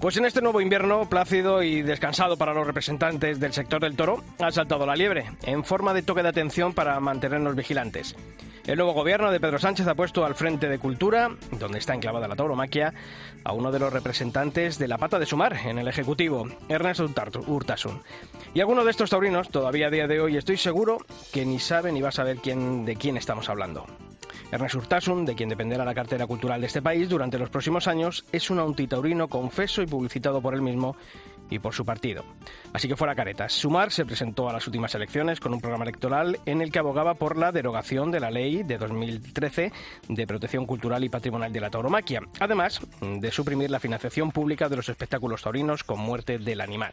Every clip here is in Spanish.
Pues en este nuevo invierno, plácido y descansado para los representantes del sector del toro, ha saltado la liebre, en forma de toque de atención para mantenernos vigilantes. El nuevo gobierno de Pedro Sánchez ha puesto al frente de Cultura, donde está enclavada la tauromaquia, a uno de los representantes de la pata de sumar en el Ejecutivo, Ernest Urtasun. Y alguno de estos taurinos, todavía a día de hoy, estoy seguro que ni sabe ni va a saber de quién estamos hablando. Ernest Urtasun, de quien dependerá la cartera cultural de este país durante los próximos años, es un antitaurino confeso y publicitado por él mismo y por su partido. Así que fuera caretas. Sumar se presentó a las últimas elecciones con un programa electoral en el que abogaba por la derogación de la ley de 2013 de protección cultural y patrimonial de la tauromaquia, además de suprimir la financiación pública de los espectáculos taurinos con muerte del animal.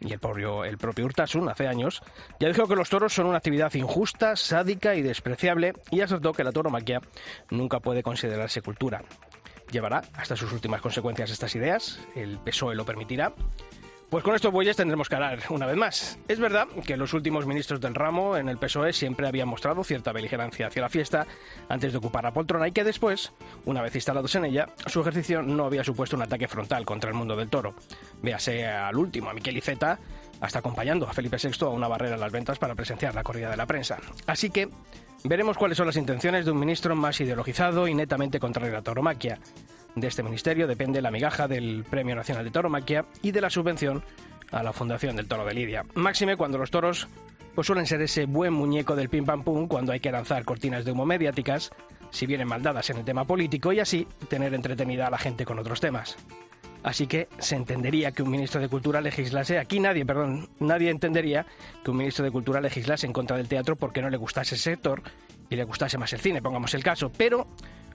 Y el propio, el propio Urtasun, hace años, ya dijo que los toros son una actividad injusta, sádica y despreciable y acertó que la tauromaquia nunca puede considerarse cultura. ¿Llevará hasta sus últimas consecuencias estas ideas? ¿El PSOE lo permitirá? Pues con estos bueyes tendremos que hablar una vez más. Es verdad que los últimos ministros del ramo en el PSOE siempre habían mostrado cierta beligerancia hacia la fiesta antes de ocupar la poltrona y que después, una vez instalados en ella, su ejercicio no había supuesto un ataque frontal contra el mundo del toro. Véase al último, a Miquel Iceta, hasta acompañando a Felipe VI a una barrera en las ventas para presenciar la corrida de la prensa. Así que veremos cuáles son las intenciones de un ministro más ideologizado y netamente contrario a la tauromaquia. De este ministerio depende la migaja del Premio Nacional de Tauromaquia y de la subvención a la Fundación del Toro de Lidia. Máxime cuando los toros pues suelen ser ese buen muñeco del pim pam pum cuando hay que lanzar cortinas de humo mediáticas, si vienen maldadas en el tema político y así tener entretenida a la gente con otros temas. Así que se entendería que un ministro de Cultura legislase, aquí nadie, perdón, nadie entendería que un ministro de Cultura legislase en contra del teatro porque no le gustase ese sector y le gustase más el cine, pongamos el caso. Pero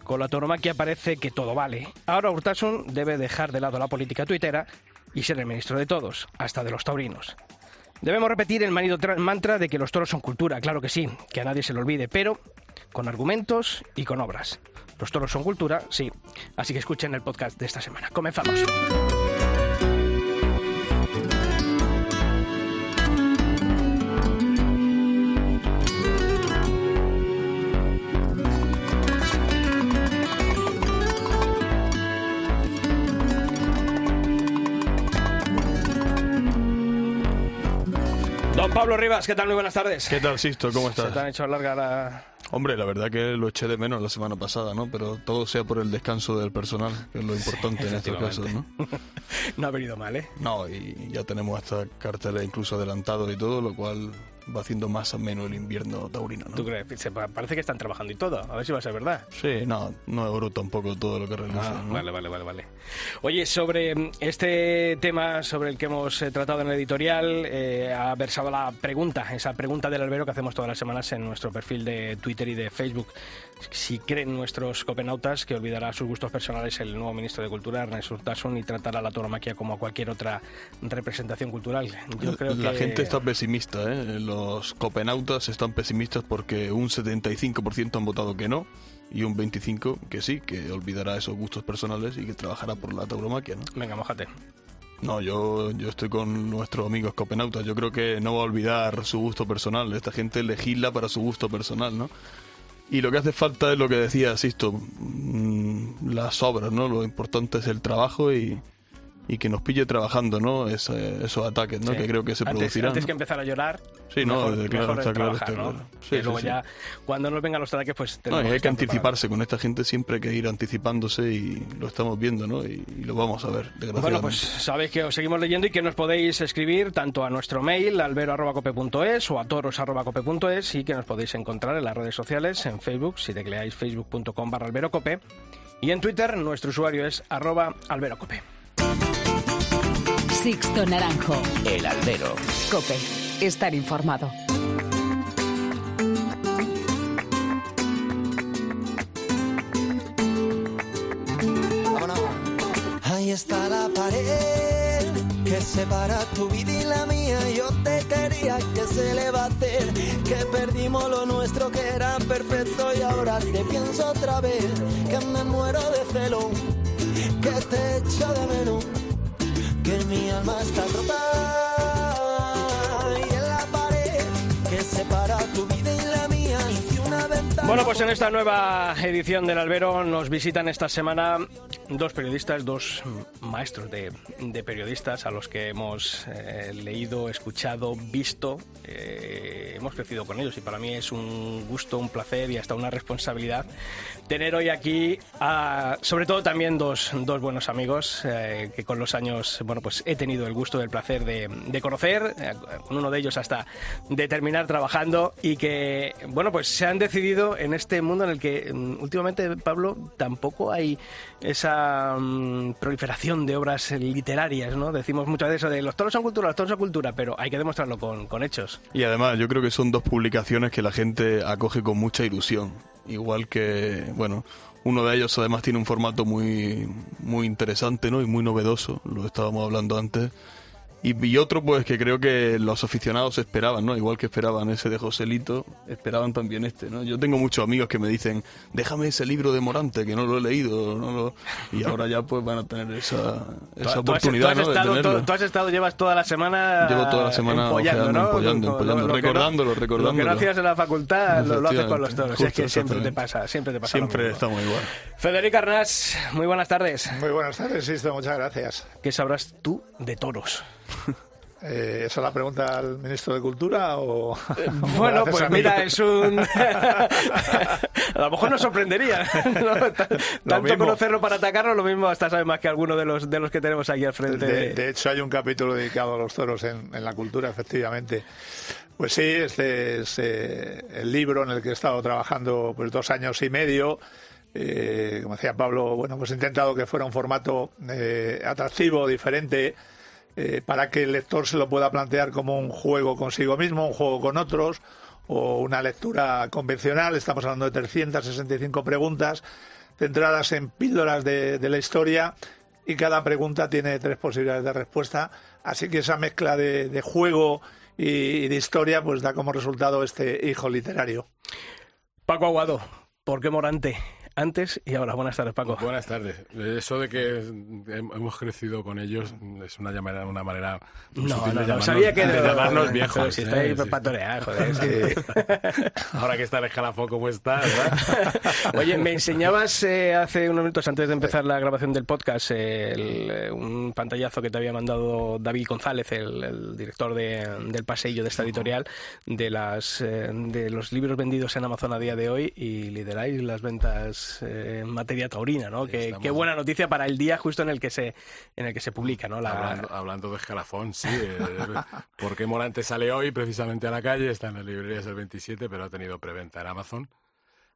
con la tauromaquia parece que todo vale. Ahora Urtasun debe dejar de lado la política tuitera y ser el ministro de todos, hasta de los taurinos. Debemos repetir el manido mantra de que los toros son cultura, claro que sí, que a nadie se lo olvide, pero con argumentos y con obras. Los toros son cultura, sí. Así que escuchen el podcast de esta semana. Comenzamos. Don Pablo Rivas, ¿qué tal? Muy buenas tardes. ¿Qué tal, Sisto? ¿Cómo estás? Se te han hecho larga la... Hombre, la verdad que lo eché de menos la semana pasada, ¿no? Pero todo sea por el descanso del personal, que es lo importante en estos casos, ¿no? no ha venido mal, ¿eh? No, y ya tenemos hasta carteles incluso adelantados y todo, lo cual va haciendo más o menos el invierno taurino, ¿no? ¿Tú crees? Se parece que están trabajando y todo. A ver si va a ser verdad. Sí, no, no es oro tampoco todo lo que realizan. Ah, ¿no? Vale, vale, vale, vale. Oye, sobre este tema sobre el que hemos eh, tratado en el editorial, eh, ha versado la pregunta, esa pregunta del albero que hacemos todas las semanas en nuestro perfil de Twitter y de Facebook. Si creen nuestros copenautas que olvidará sus gustos personales el nuevo ministro de Cultura, Ernest Urtasun, y tratará la tauromaquia como a cualquier otra representación cultural. Yo creo la que... gente está pesimista, ¿eh? Los copenautas están pesimistas porque un 75% han votado que no y un 25% que sí, que olvidará esos gustos personales y que trabajará por la tauromaquia, ¿no? Venga, mojate. No, yo, yo estoy con nuestros amigos copenautas. Yo creo que no va a olvidar su gusto personal. Esta gente legisla para su gusto personal, ¿no? Y lo que hace falta es lo que decía Sisto, mm, las obras, ¿no? Lo importante es el trabajo y, y que nos pille trabajando, ¿no? Es, esos ataques, ¿no? Sí. Que creo que se antes, producirán. Antes ¿no? que empezar a llorar, Sí, no, mejor, claro, está claro, está ¿no? claro. y Sí, luego sí, ya, cuando nos vengan los ataques, pues No, tenemos y hay que anticiparse con esta gente siempre hay que ir anticipándose y lo estamos viendo, ¿no? Y, y lo vamos a ver, desgraciadamente. Bueno, pues sabéis que os seguimos leyendo y que nos podéis escribir tanto a nuestro mail, albero.cope.es o a toros.cope.es y que nos podéis encontrar en las redes sociales, en Facebook, si tecleáis facebook.com barra alberocope y en Twitter nuestro usuario es arroba alberocope. Sixto Naranjo. El Albero. Cope. Estar informado. Ahí está la pared que separa tu vida y la mía. Yo te quería, que se le va a hacer? Que perdimos lo nuestro que era perfecto y ahora te pienso otra vez. Que me muero de celo, que te echo de menos, que mi alma está rota. Y en la pared que separa tu vida y la mía. hice una ventana. Bueno, pues en esta nueva edición del Albero nos visitan esta semana dos periodistas, dos maestros de, de periodistas a los que hemos eh, leído, escuchado, visto. Eh, hemos crecido con ellos y para mí es un gusto, un placer y hasta una responsabilidad tener hoy aquí a, sobre todo también dos, dos buenos amigos eh, que con los años, bueno, pues he tenido el gusto, el placer de, de conocer, eh, con uno de ellos hasta de terminar trabajando y que, bueno, pues se han decidido en este mundo en el que mm, últimamente, Pablo, tampoco hay esa mm, proliferación de obras literarias, ¿no? Decimos muchas veces eso de los toros son cultura, los toros son cultura, pero hay que demostrarlo con, con hechos. Y además yo creo que son dos publicaciones que la gente acoge con mucha ilusión. Igual que, bueno, uno de ellos además tiene un formato muy, muy interesante ¿no? y muy novedoso, lo estábamos hablando antes. Y, y otro, pues que creo que los aficionados esperaban, ¿no? Igual que esperaban ese de Joselito, esperaban también este, ¿no? Yo tengo muchos amigos que me dicen, déjame ese libro de Morante, que no lo he leído, no lo... y ahora ya pues van a tener esa, esa Tú- tú has- oportunidad, tú has ¿no? estado, de tú- tú has estado, llevas toda la semana. Llevo toda la semana empollando, ojeando, ¿no? empollando, Con- empollando, que no- recordándolo, Lo que no recordándolo. hacías en la facultad lo, lo haces con los toros. es que siempre te pasa, siempre te pasa. lo Siempre estamos igual. Federico Arnás, muy buenas tardes. Muy buenas tardes, Sisto, muchas gracias. ¿Qué sabrás tú de toros? Eh, ¿Esa la pregunta al ministro de Cultura o...? Bueno, ¿Me haces pues mira, es un. a lo mejor nos sorprendería. Tanto conocerlo para atacarlo, lo mismo hasta sabe más que alguno de los, de los que tenemos aquí al frente. De, de hecho, hay un capítulo dedicado a los toros en, en la cultura, efectivamente. Pues sí, este es eh, el libro en el que he estado trabajando pues dos años y medio. Eh, como decía Pablo, bueno, pues he intentado que fuera un formato eh, atractivo, diferente, eh, para que el lector se lo pueda plantear como un juego consigo mismo, un juego con otros, o una lectura convencional. Estamos hablando de 365 preguntas centradas en píldoras de, la historia y cada pregunta tiene tres posibilidades de respuesta. Así que esa mezcla de, de juego y, y de historia pues da como resultado este hijo literario. Paco Aguado, ¿por qué Morante? Antes y ahora. Buenas tardes, Paco. Buenas tardes. Eso de que hem- hemos crecido con ellos es una, llamada- una manera No, no, de no, llamarnos, sabía que de llamarnos viejos. Pero si ¿eh? está ahí Sí. para torear, joder. sí. Ahora que está el escalafón como está, ¿verdad? Oye, me enseñabas eh, hace unos minutos antes de empezar la grabación del podcast eh, el, eh, un pantallazo que te había mandado David González, el, el director de- del pasillo de esta editorial, de las eh, de los libros vendidos en Amazon a día de hoy y lideráis las ventas eh, en materia taurina, ¿no? Que, qué buena noticia para el día justo en el que se en el que se publica, ¿no? La, hablando, hablando de escalafón, sí. eh, porque Morante sale hoy precisamente a la calle, está en las librerías el 27, pero ha tenido preventa en Amazon.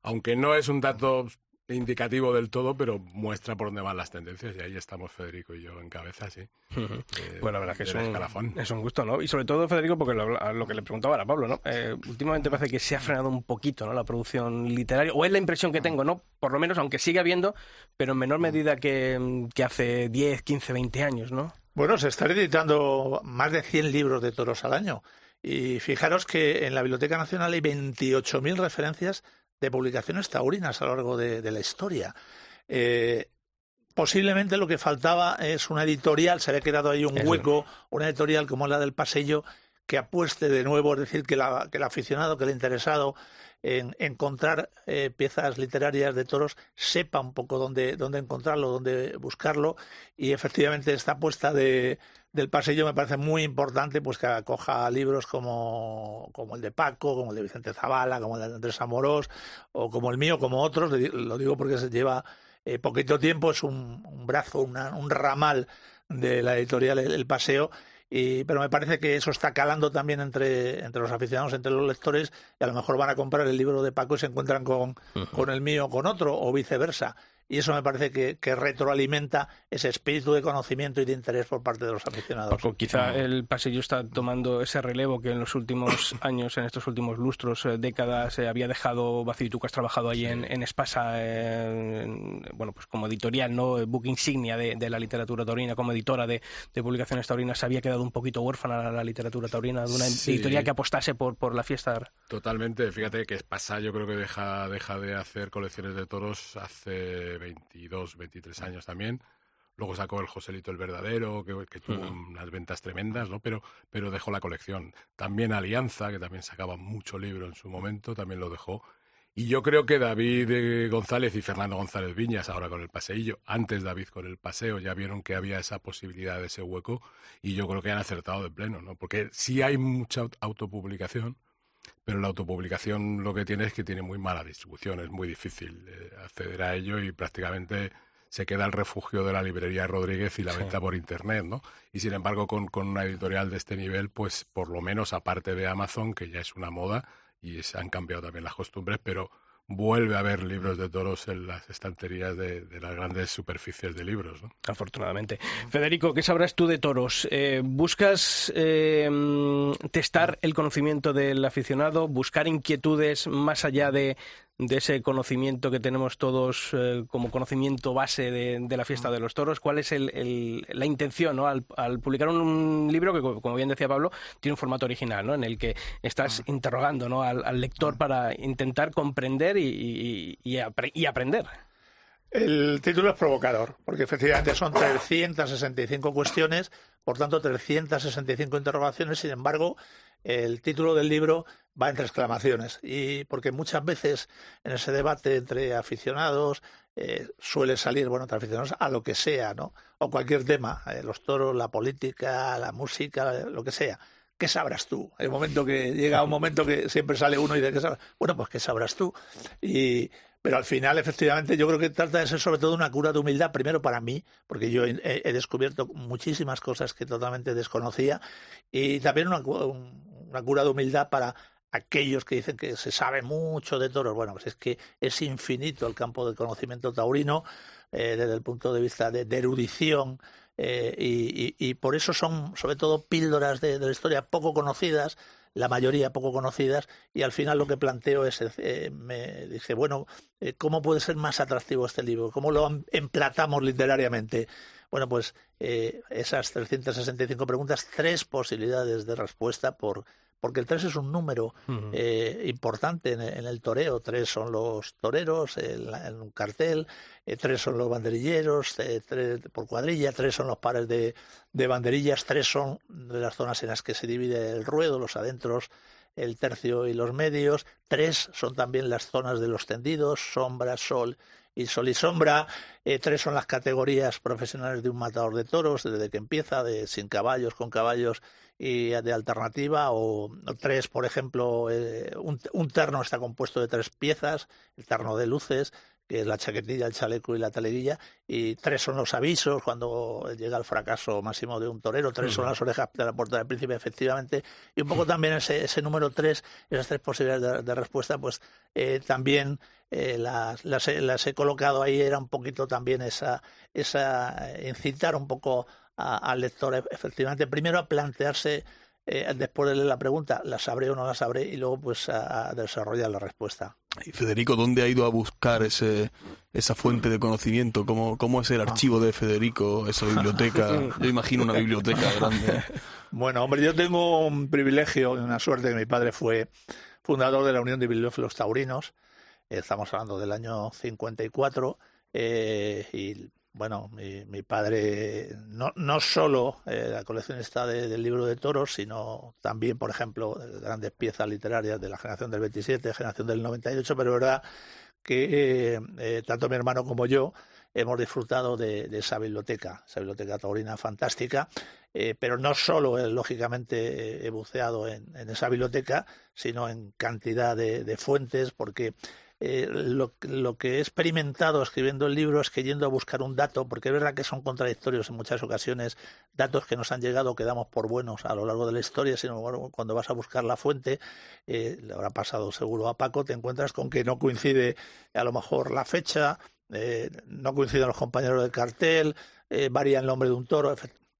Aunque no es un dato indicativo del todo, pero muestra por dónde van las tendencias y ahí estamos Federico y yo en cabeza, sí. Eh, Bueno, la verdad que es un, escalafón. es un gusto, ¿no? Y sobre todo, Federico, porque lo, a lo que le preguntaba ahora a Pablo, ¿no? Eh, últimamente parece que se ha frenado un poquito, ¿no? La producción literaria, o es la impresión que tengo, ¿no? Por lo menos, aunque sigue habiendo, pero en menor medida que, que hace 10, 15, 20 años, ¿no? Bueno, se están editando más de 100 libros de toros al año. Y fijaros que en la Biblioteca Nacional hay 28.000 referencias de publicaciones taurinas a lo largo de, de la historia. Eh, posiblemente lo que faltaba es una editorial, se había quedado ahí un hueco, una editorial como la del Pasillo, que apueste de nuevo, es decir, que, la- que el aficionado, que el interesado en encontrar eh, piezas literarias de toros sepa un poco dónde, dónde encontrarlo, dónde buscarlo. Y efectivamente esta apuesta de, del pasillo me parece muy importante pues que acoja libros como, como el de Paco, como el de Vicente Zavala, como el de Andrés Amorós o como el mío, como otros, lo digo porque se lleva eh, poquito tiempo, es un, un brazo, una- un ramal de la editorial El Paseo y, pero me parece que eso está calando también entre, entre los aficionados, entre los lectores, y a lo mejor van a comprar el libro de Paco y se encuentran con, con el mío o con otro, o viceversa. Y eso me parece que, que, retroalimenta ese espíritu de conocimiento y de interés por parte de los aficionados. quizá el pasillo está tomando ese relevo que en los últimos años, en estos últimos lustros, eh, décadas, se había dejado vacío y tú que has trabajado ahí en, en, Espasa, bueno, pues como editorial, ¿no? Book insignia de, de la literatura taurina, como editora de, de, publicaciones taurinas, se había quedado un poquito huérfana la literatura taurina, de una editorial que apostase por, por la fiesta. Totalmente, fíjate que Espasa yo creo que deja, deja de hacer colecciones de toros hace 22, 23 años también. Luego sacó el Joselito el Verdadero, que, tuvo unas ventas tremendas, ¿no? Pero, pero dejó la colección. También Alianza, que también sacaba mucho libro en su momento, también lo dejó. Y yo creo que David eh, González y Fernando González Viñas, ahora con el paseillo, antes David con el paseo, ya vieron que había esa posibilidad de ese hueco y yo creo que han acertado de pleno, ¿no? Porque sí hay mucha autopublicación, pero la autopublicación lo que tiene es que tiene muy mala distribución, es muy difícil eh, acceder a ello y prácticamente se queda el refugio de la librería Rodríguez y la venta por internet, ¿no? Y sin embargo, con, con, una editorial de este nivel, pues por lo menos aparte de Amazon, que ya es una moda y se han cambiado también las costumbres, pero vuelve a haber libros de toros en las estanterías de, las grandes superficies de libros. ¿no? Afortunadamente. Federico, ¿qué sabrás tú de toros? Eh, ¿Buscas eh, testar el conocimiento del aficionado? ¿Buscar inquietudes más allá de, de ese conocimiento que tenemos todos eh, como conocimiento base de, la fiesta de los toros. ¿Cuál es la intención ¿no? al, publicar un, libro que, como bien decía Pablo, tiene un formato original, ¿no? en el que estás ah. interrogando ¿no? al, lector ah. para intentar comprender y, y, aprender? El título es provocador, porque efectivamente son 365 cuestiones, por tanto 365 interrogaciones, sin embargo, el título del libro va entre exclamaciones. Y porque muchas veces en ese debate entre aficionados eh, suele salir, bueno, entre aficionados a lo que sea, ¿no? O cualquier tema, eh, los toros, la política, la música, lo que sea. ¿Qué sabrás tú? Un momento que llega un momento que siempre sale uno y dice, ¿qué sabrás? Bueno, pues ¿qué sabrás tú? Y, pero al final, efectivamente, yo creo que trata de ser sobre todo una cura de humildad, primero para mí, porque yo he, descubierto muchísimas cosas que totalmente desconocía, y también una, una cura de humildad para aquellos que dicen que se sabe mucho de toros. Bueno, pues es que es infinito el campo de conocimiento taurino eh, desde el punto de vista de, erudición. Eh, y, por eso son sobre todo píldoras de, la historia poco conocidas, la mayoría poco conocidas, y al final lo que planteo es, eh, me dije, bueno, ¿cómo puede ser más atractivo este libro? ¿Cómo lo emplatamos literariamente? Bueno, pues esas 365 preguntas, tres posibilidades de respuesta por porque el 3 es un número eh, importante en, el toreo. Tres son los toreros en, un cartel, eh, tres son los banderilleros, eh, tres por cuadrilla, tres son los pares de, de, banderillas, tres son de las zonas en las que se divide el ruedo, los adentros, el tercio y los medios, tres son también las zonas de los tendidos, sombra, sol y sol y sombra. tres son las categorías profesionales de un matador de toros, desde que empieza, de sin caballos, con caballos y de alternativa o, tres, por ejemplo, eh, un, un, terno está compuesto de tres piezas, el terno de luces, que es la chaquetilla, el chaleco y la taleguilla, y tres son los avisos cuando llega el fracaso máximo de un torero, tres son las orejas de la puerta del príncipe, efectivamente, y un poco también ese, ese número tres, esas tres posibilidades de, respuesta, pues eh, también eh, las, las, las, he colocado ahí, era un poquito también esa, esa incitar un poco al lector e-, efectivamente primero a plantearse eh, después de leer la pregunta, ¿la sabré o no la sabré? Y luego pues a, desarrollar la respuesta. Y Federico, ¿dónde ha ido a buscar ese, esa fuente de conocimiento? ¿Cómo, ¿Cómo es el ah. archivo de Federico, esa biblioteca? Yo imagino una biblioteca grande. Bueno, hombre, yo tengo un privilegio y una suerte que mi padre fue fundador de la Unión de Bibliófilos Taurinos. Estamos hablando del año 54 eh, y bueno, mi, mi padre no, no solo eh, la colección está del libro de toros, sino también, por ejemplo, grandes piezas literarias de la generación del 27, generación del 98, pero es verdad que eh, eh, tanto mi hermano como yo hemos disfrutado de, esa biblioteca, esa biblioteca taurina fantástica, pero no solo, lógicamente, he buceado en, en, esa biblioteca, sino en cantidad de, de fuentes, porque eh, lo, que he experimentado escribiendo el libro es que yendo a buscar un dato, porque es verdad que son contradictorios en muchas ocasiones, datos que nos han llegado que damos por buenos a lo largo de la historia, sino cuando vas a buscar la fuente, eh, le habrá pasado seguro a Paco, te encuentras con que no coincide a lo mejor la fecha, eh, no coinciden los compañeros del cartel, eh, varía el nombre de un toro.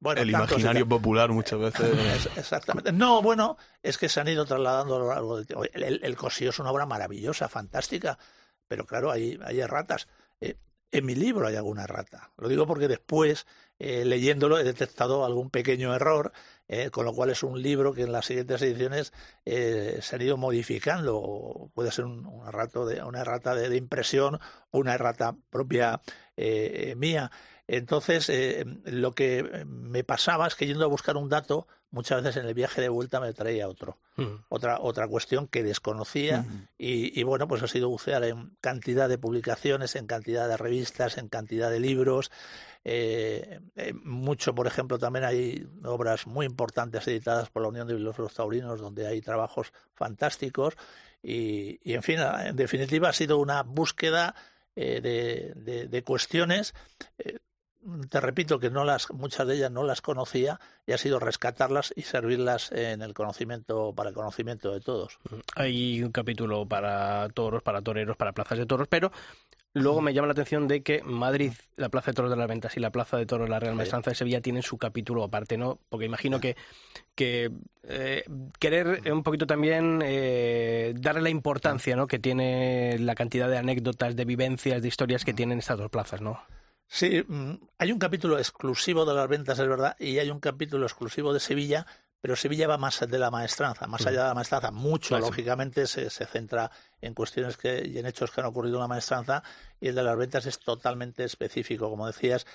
Bueno, el imaginario popular muchas veces. Exactamente. No, bueno, es que se han ido trasladando a lo largo del tiempo. El, el, Cosío es una obra maravillosa, fantástica, pero claro, hay, hay erratas. Eh, en mi libro hay alguna errata. Lo digo porque después, eh, leyéndolo, he detectado algún pequeño error, eh, con lo cual es un libro que en las siguientes ediciones eh, se han ido modificando. Puede ser un, una, errata de, una errata de, de impresión o una errata propia eh, mía. Entonces, eh, lo que me pasaba es que yendo a buscar un dato, muchas veces en el viaje de vuelta me traía otro, uh -huh. otra, otra cuestión que desconocía uh -huh. y, y, bueno, pues ha sido bucear en cantidad de publicaciones, en cantidad de revistas, en cantidad de libros. Eh, eh, mucho, por ejemplo, también hay obras muy importantes editadas por la Unión de Bibliófilos Taurinos donde hay trabajos fantásticos y, y en fin, en definitiva ha sido una búsqueda eh, de, de, de, cuestiones eh, te repito que no las, muchas de ellas no las conocía y ha sido rescatarlas y servirlas en el conocimiento, para el conocimiento de todos. Hay un capítulo para toros, para toreros, para plazas de toros, pero luego me llama la atención de que Madrid, la Plaza de Toros de las Ventas y la Plaza de Toros de la Real Maestranza de Sevilla tienen su capítulo aparte, ¿no? Porque imagino que, que eh, querer un poquito también eh, darle la importancia ¿no? que tiene la cantidad de anécdotas, de vivencias, de historias que tienen estas dos plazas, ¿no? Sí, mm, hay un capítulo exclusivo de las ventas, es verdad, y hay un capítulo exclusivo de Sevilla, pero Sevilla va más de la maestranza, más allá de la maestranza. Mucho, claro. lógicamente, se, se, centra en cuestiones que, y en hechos que han ocurrido en la maestranza, y el de las ventas es totalmente específico. Como decías,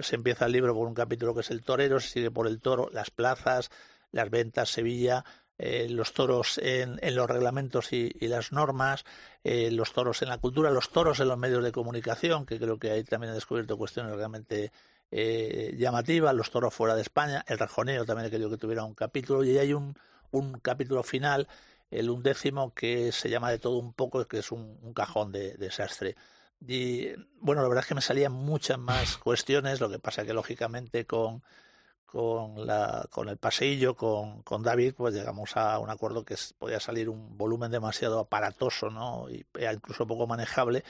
se empieza el libro por un capítulo que es el torero, se sigue por el toro, las plazas, las ventas, Sevilla, eh, los toros en, en los reglamentos y, las normas, eh, los toros en la cultura, los toros en los medios de comunicación, que creo que ahí también he descubierto cuestiones realmente eh, llamativas, los toros fuera de España, el rejoneo también he querido que tuviera un capítulo, y hay un, un capítulo final, el undécimo, que se llama de todo un poco, que es un, cajón de, de desastre. Y bueno, la verdad es que me salían muchas más cuestiones, lo que pasa que lógicamente con con, la, con el paseillo, con, con David, pues llegamos a un acuerdo que podía salir un volumen demasiado aparatoso, ¿no? Y incluso poco manejable.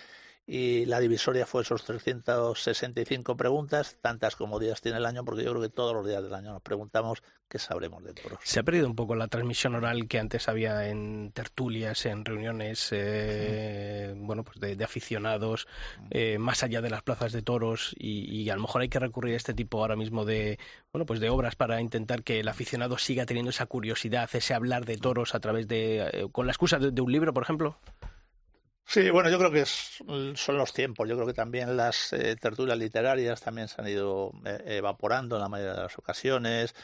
Y la divisoria fue esos 365 preguntas, tantas como días tiene el año, porque yo creo que todos los días del año nos preguntamos qué sabremos de toros. Se ha perdido un poco la transmisión oral que antes había en tertulias, en reuniones, eh, bueno, pues de, de aficionados, eh, más allá de las plazas de toros, y, y, a lo mejor hay que recurrir a este tipo ahora mismo de, bueno, pues de obras para intentar que el aficionado siga teniendo esa curiosidad, ese hablar de toros a través de, eh, con la excusa de, de un libro, por ejemplo. Sí, bueno, yo creo que es, son los tiempos. Yo creo que también las eh, tertulias literarias también se han ido eh, evaporando en la mayoría de las ocasiones.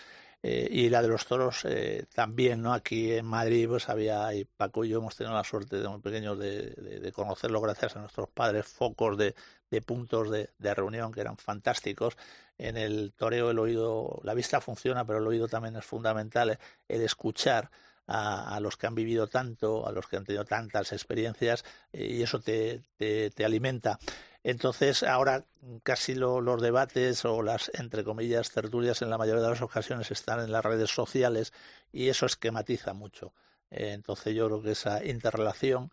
Eh, y la de los toros eh, también, ¿no? Aquí en Madrid, pues había, y Paco y yo hemos tenido la suerte de muy pequeños de conocerlo gracias a nuestros padres, focos de, de puntos de, de, reunión que eran fantásticos. En el toreo el oído, la vista funciona, pero el oído también es fundamental, el escuchar a, a, los que han vivido tanto, a los que han tenido tantas experiencias, eh, y eso te, te, te, alimenta. Entonces, ahora casi lo, los debates o las, entre comillas, tertulias en la mayoría de las ocasiones están en las redes sociales y eso esquematiza mucho. Eh, entonces, yo creo que esa interrelación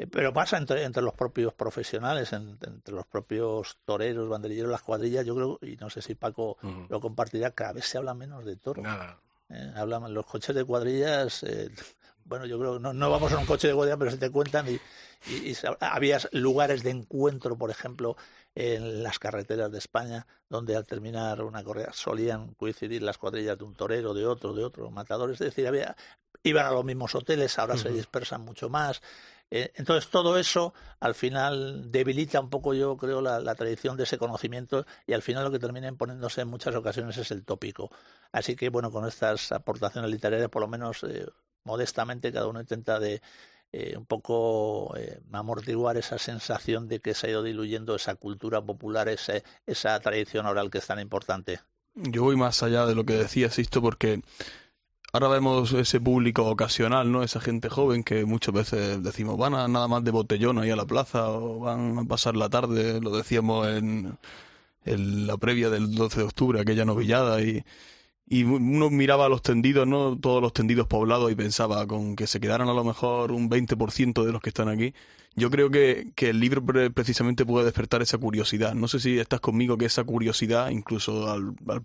eh, pero pasa entre, entre, los propios profesionales, en, entre los propios toreros, banderilleros, las cuadrillas. Yo creo, y no sé si Paco uh -huh. lo compartirá, cada vez se habla menos de toros. Nada. Eh, hablan los coches de cuadrillas. Eh, bueno, yo creo que no, no, vamos a un coche de cuadrilla, pero se te cuentan y, y, y, había lugares de encuentro, por ejemplo, en las carreteras de España, donde al terminar una correa solían coincidir las cuadrillas de un torero, de otro, de otro, matadores. Es decir, había, iban a los mismos hoteles, ahora uh -huh. se dispersan mucho más. Eh, entonces todo eso al final debilita un poco yo creo la, tradición de ese conocimiento y al final lo que termina imponiéndose en muchas ocasiones es el tópico. Así que bueno, con estas aportaciones literarias por lo menos eh, modestamente cada uno intenta de eh, un poco amortiguar esa sensación de que se ha ido diluyendo esa cultura popular, ese, esa tradición oral que es tan importante. Yo voy más allá de lo que decía Sisto porque ahora vemos ese público ocasional, ¿no? Esa gente joven que muchas veces decimos van a nada más de botellón ahí a la plaza o van a pasar la tarde, lo decíamos en, en la previa del 12 de octubre, aquella novillada y, y uno miraba los tendidos, ¿no? Todos los tendidos poblados y pensaba con que se quedaran a lo mejor un 20% de los que están aquí. Yo creo que, que el libro precisamente puede despertar esa curiosidad. No sé si estás conmigo que esa curiosidad, incluso al, al,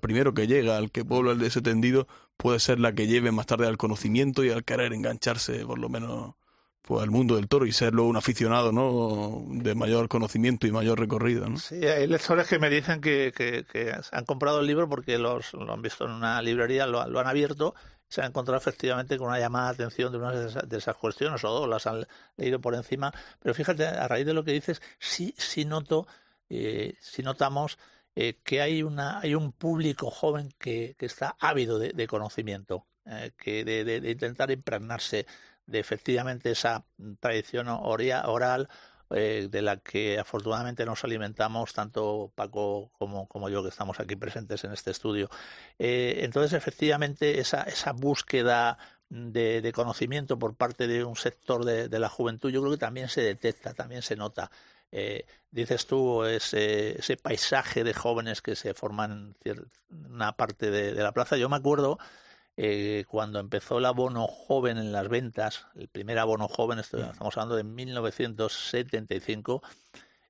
primero que llega, al que puebla ese tendido, puede ser la que lleve más tarde al conocimiento y al querer engancharse, por lo menos pues, al mundo del toro y ser luego un aficionado ¿no? de mayor conocimiento y mayor recorrido. ¿no? Sí, hay lectores que me dicen que, que, han comprado el libro porque los, lo han visto en una librería, lo, han abierto se han encontrado efectivamente con una llamada de atención de una de esas, cuestiones o dos, las han leído por encima. Pero fíjate, a raíz de lo que dices, sí, sí noto, eh, sí notamos eh, que hay, una, hay un público joven que, que está ávido de, conocimiento, eh, que de, de, intentar impregnarse de efectivamente esa tradición oral eh, de la que afortunadamente nos alimentamos tanto Paco como, como yo que estamos aquí presentes en este estudio. Eh, entonces, efectivamente, esa, esa búsqueda de, conocimiento por parte de un sector de, la juventud, yo creo que también se detecta, también se nota. Eh, dices tú, ese, ese, paisaje de jóvenes que se forman en una parte de, la plaza. Yo me acuerdo eh, cuando empezó el abono joven en las ventas, el primer abono joven, estamos hablando de 1975,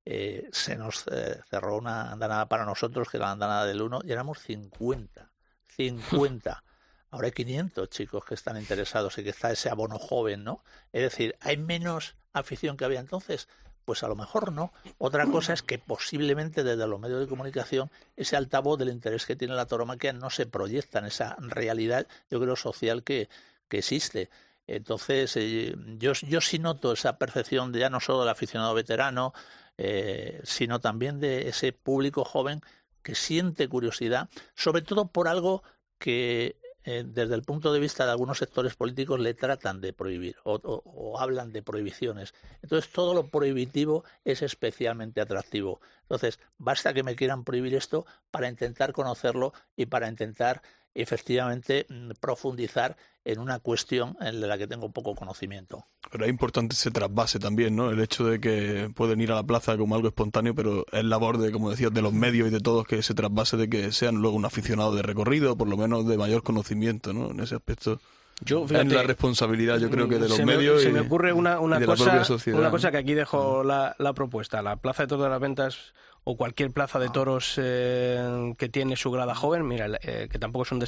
eh, se nos eh, cerró una andanada para nosotros, que era la andanada del 1, y éramos 50. 50. Ahora hay 500 chicos que están interesados y que está ese abono joven, ¿no? Es decir, hay menos afición que había entonces. Pues a lo mejor no. Otra cosa es que posiblemente desde los medios de comunicación ese altavoz del interés que tiene la tauromaquia no se proyecta en esa realidad, yo creo, social que, que existe. Entonces, eh, yo, yo sí noto esa percepción de ya no solo del aficionado veterano, eh, sino también de ese público joven que siente curiosidad, sobre todo por algo que eh, desde el punto de vista de algunos sectores políticos le tratan de prohibir o, hablan de prohibiciones. Entonces todo lo prohibitivo es especialmente atractivo. Entonces basta que me quieran prohibir esto para intentar conocerlo y para intentar efectivamente mm, profundizar en una cuestión en la que tengo poco conocimiento. Pero es importante ese trasvase también, ¿no? El hecho de que pueden ir a la plaza como algo espontáneo, pero es labor de, como decías, de los medios y de todos que ese trasvase de que sean luego un aficionado de recorrido, por lo menos de mayor conocimiento, ¿no? En ese aspecto. Yo, es la responsabilidad, yo creo que de los medios. se me ocurre una, una cosa, una cosa que aquí dejo la, la propuesta. La Plaza de Todas las Ventas o cualquier plaza de toros eh, que tiene su grada joven, mira, eh, que tampoco es un,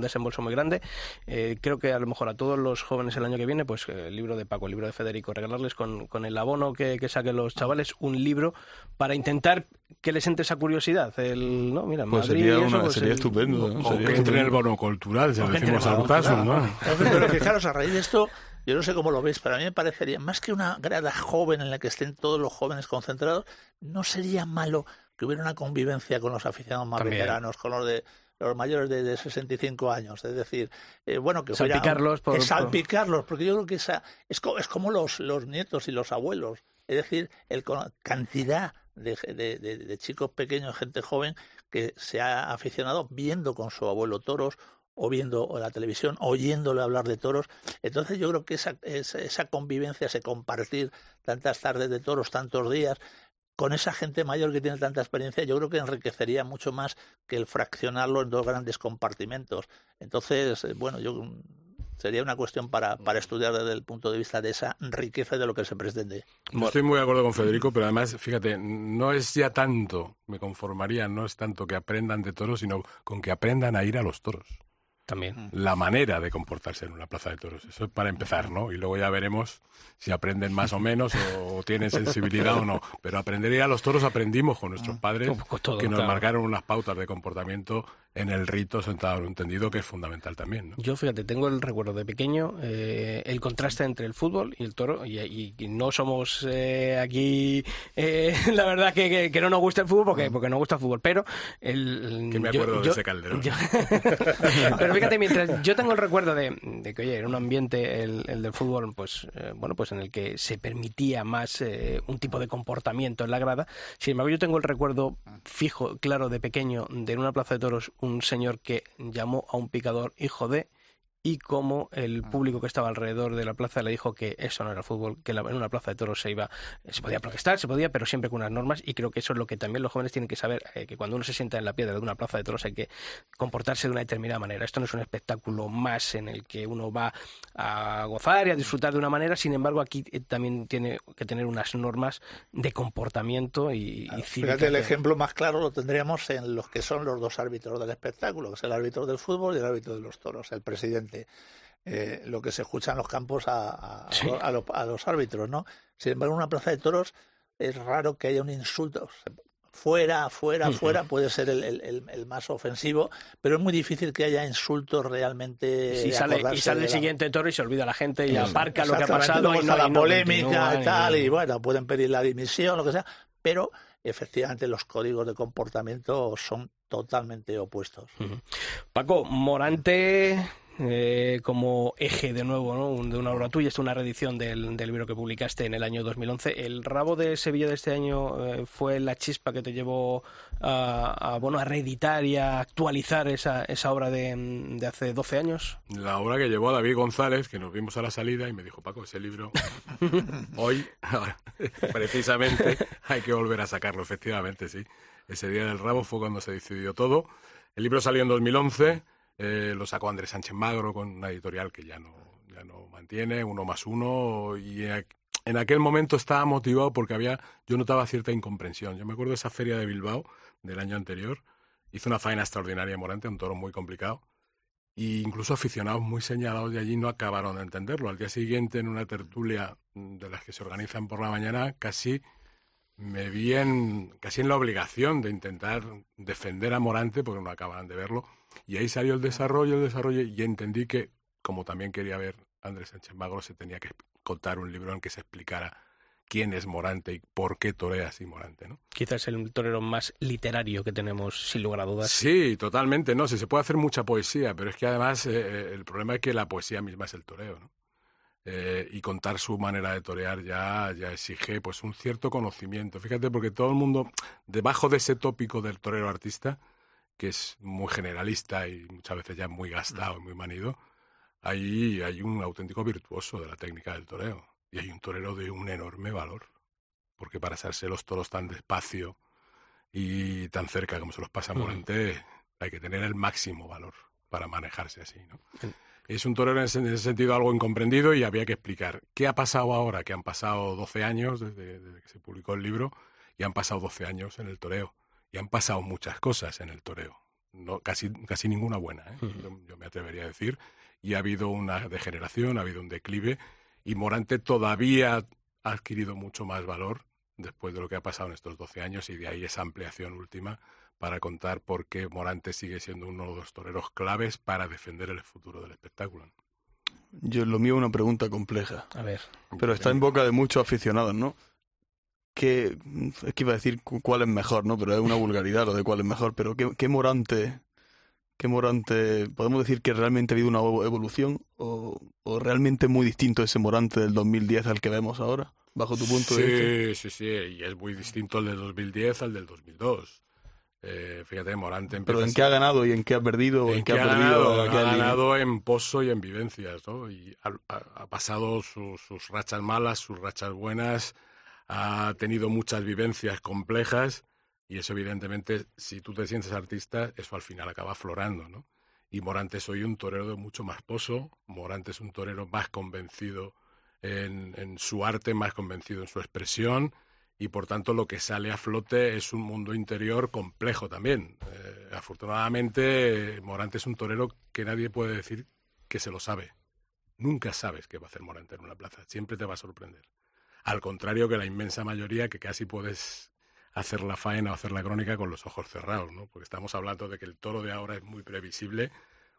desembolso muy grande, eh, creo que a lo mejor a todos los jóvenes el año que viene, pues el libro de Paco, el libro de Federico, regalarles con, con el abono que, que, saquen los chavales un libro para intentar que les entre esa curiosidad. El, no, mira, pues sería, pues sería estupendo. O que entre en el bono cultural, se lo decimos a paso, ¿no? Pero fijaros, a raíz de esto yo no sé cómo lo veis, pero a mí me parecería, más que una grada joven en la que estén todos los jóvenes concentrados, no sería malo que hubiera una convivencia con los aficionados más veteranos, con los de los mayores de, 65 años. Es decir, eh, bueno, que salpicarlos, por, salpicarlos, porque yo creo que esa es, es como los, los nietos y los abuelos. Es decir, el, cantidad de, de, chicos pequeños, gente joven, que se ha aficionado viendo con su abuelo toros o viendo la televisión, oyéndole hablar de toros. Entonces yo creo que esa, esa, convivencia, ese compartir tantas tardes de toros, tantos días, con esa gente mayor que tiene tanta experiencia, yo creo que enriquecería mucho más que el fraccionarlo en dos grandes compartimentos. Entonces, eh, bueno, yo mm, sería una cuestión para, para estudiar desde el punto de vista de esa riqueza de lo que se pretende. estoy muy de acuerdo con Federico, pero además, fíjate, no es ya tanto, me conformaría, no es tanto que aprendan de toros, sino con que aprendan a ir a los toros. También. La manera de comportarse en una plaza de toros. Eso es para empezar, ¿no? Y luego ya veremos si aprenden más o menos o, tienen sensibilidad o no. Pero aprender a los toros aprendimos con nuestros padres que nos marcaron unas pautas de comportamiento en el rito sentado en un tendido que es fundamental también. ¿no? Yo, fíjate, tengo el recuerdo de pequeño, eh, el contraste entre el fútbol y el toro, y, no somos eh, aquí, eh, la verdad, que, que, no nos gusta el fútbol porque, porque nos gusta el fútbol, pero... El, que me acuerdo de ese calderón. pero fíjate, mientras yo tengo el recuerdo de, que, oye, era un ambiente, el, el del fútbol, pues, bueno, pues en el que se permitía más un tipo de comportamiento en la grada, sin embargo, yo tengo el recuerdo fijo, claro, de pequeño, de en una plaza de toros, un señor que llamó a un picador hijo de y cómo el público que estaba alrededor de la plaza le dijo que eso no era fútbol, que en una plaza de toros se iba, se podía protestar, se podía, pero siempre con unas normas y creo que eso es lo que también los jóvenes tienen que saber, eh, que cuando uno se sienta en la piedra de una plaza de toros hay que comportarse de una determinada manera. Esto no es un espectáculo más en el que uno va a gozar y a disfrutar de una manera, sin embargo aquí eh, también tiene que tener unas normas de comportamiento y, y Fíjate, el ejemplo más claro lo tendríamos en los que son los dos árbitros del espectáculo, que es el árbitro del fútbol y el árbitro de los toros, el presidente. Eh, lo que se escucha en los campos a, los, árbitros, ¿no? Sin embargo, en una plaza de toros es raro que haya un insulto. Fuera, fuera, fuera puede ser el, más ofensivo, pero es muy difícil que haya insultos realmente. y sale, y sale el siguiente toro y se olvida la gente y aparca lo que ha pasado. Y no, la polémica y tal, y bueno, pueden pedir la dimisión, lo que sea, pero efectivamente los códigos de comportamiento son totalmente opuestos. Paco, Morante eh, como eje de nuevo ¿no? de una obra tuya. Es una reedición del, libro que publicaste en el año 2011. ¿El rabo de Sevilla de este año eh, fue la chispa que te llevó a, bueno, a reeditar y a actualizar esa, esa obra de, hace 12 años? La obra que llevó a David González, que nos vimos a la salida y me dijo, Paco, ese libro hoy, precisamente, hay que volver a sacarlo, efectivamente, sí. Ese día del rabo fue cuando se decidió todo. El libro salió en 2011 eh, lo sacó Andrés Sánchez Magro con una editorial que ya no, ya no mantiene, uno más uno, y en aquel momento estaba motivado porque había, yo notaba cierta incomprensión. Yo me acuerdo de esa feria de Bilbao del año anterior, hizo una faena extraordinaria Morante, un toro muy complicado, e incluso aficionados muy señalados de allí no acabaron de entenderlo. Al día siguiente, en una tertulia de las que se organizan por la mañana, casi me vi en, casi en la obligación de intentar defender a Morante, porque no acababan de verlo, y ahí salió el desarrollo, el desarrollo, y entendí que, como también quería ver Andrés Sánchez Magro, se tenía que contar un libro en que se explicara quién es Morante y por qué torea así Morante, ¿no? Quizás el torero más literario que tenemos, sin lugar a dudas. Sí, totalmente, no, sí, se puede hacer mucha poesía, pero es que además eh, eh, el problema es que la poesía misma es el toreo, ¿no? Eh, y contar su manera de torear ya, ya exige pues un cierto conocimiento. Fíjate, porque todo el mundo, debajo de ese tópico del torero artista, que es muy generalista y muchas veces ya muy gastado y muy manido, ahí hay un auténtico virtuoso de la técnica del toreo. Y hay un torero de un enorme valor. Porque para hacerse los toros tan despacio y tan cerca como se los pasa Morante, hay que tener el máximo valor para manejarse así. ¿no? Es un torero en ese, sentido algo incomprendido y había que explicar qué ha pasado ahora, que han pasado 12 años desde, desde que se publicó el libro y han pasado 12 años en el toreo y han pasado muchas cosas en el toreo. No, casi, casi ninguna buena, ¿eh? yo, me atrevería a decir. Y ha habido una degeneración, ha habido un declive, y Morante todavía ha adquirido mucho más valor después de lo que ha pasado en estos 12 años, y de ahí esa ampliación última para contar por qué Morante sigue siendo uno de los toreros claves para defender el futuro del espectáculo. Yo lo mío es una pregunta compleja. A ver. Pero está en boca de muchos aficionados, ¿no? Que es que iba a decir cuál es mejor, ¿no? Pero es una vulgaridad lo de cuál es mejor, pero ¿qué, qué Morante, qué Morante, podemos decir que realmente ha habido una evolución o, o realmente muy distinto ese Morante del 2010 al que vemos ahora, bajo tu punto de vista? Sí, sí, sí, y es muy distinto el del 2010 al del 2002. Eh, fíjate, Morante Pero ¿en qué ha ganado y en qué ha perdido? ¿En, qué, ha, perdido? Ha ganado en pozo y en vivencias, ¿no? Y ha, pasado sus rachas malas, sus rachas buenas, ha tenido muchas vivencias complejas y eso evidentemente, si tú te sientes artista, eso al final acaba florando, ¿no? Y Morante soy un torero de mucho más pozo, Morante es un torero más convencido en, su arte, más convencido en su expresión y por tanto lo que sale a flote es un mundo interior complejo también. Eh, afortunadamente, Morante es un torero que nadie puede decir que se lo sabe. Nunca sabes qué va a hacer Morante en una plaza, siempre te va a sorprender. Al contrario que la inmensa mayoría que casi puedes hacer la faena o hacer la crónica con los ojos cerrados, ¿no? Porque estamos hablando de que el toro de ahora es muy previsible,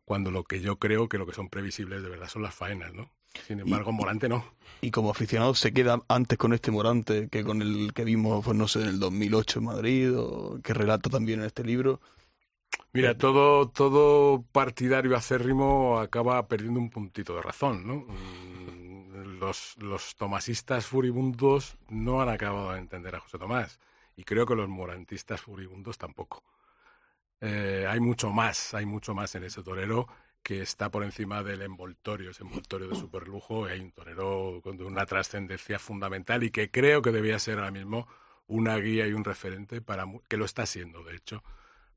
cuando lo que yo creo que lo que son previsibles de verdad son las faenas, ¿no? Sin embargo, Morante no. Y como aficionado se queda antes con este Morante que con el que vimos, pues no sé, en el 2008 en Madrid, o que relata también en este libro. Mira, todo, todo partidario acérrimo acaba perdiendo un puntito de razón, ¿no? Los, los tomasistas furibundos no han acabado de entender a José Tomás y creo que los morantistas furibundos tampoco. Eh, hay mucho más, hay mucho más en ese torero que está por encima del envoltorio, ese envoltorio de superlujo, hay un torero con una trascendencia fundamental y que creo que debía ser ahora mismo una guía y un referente para que lo está siendo, de hecho,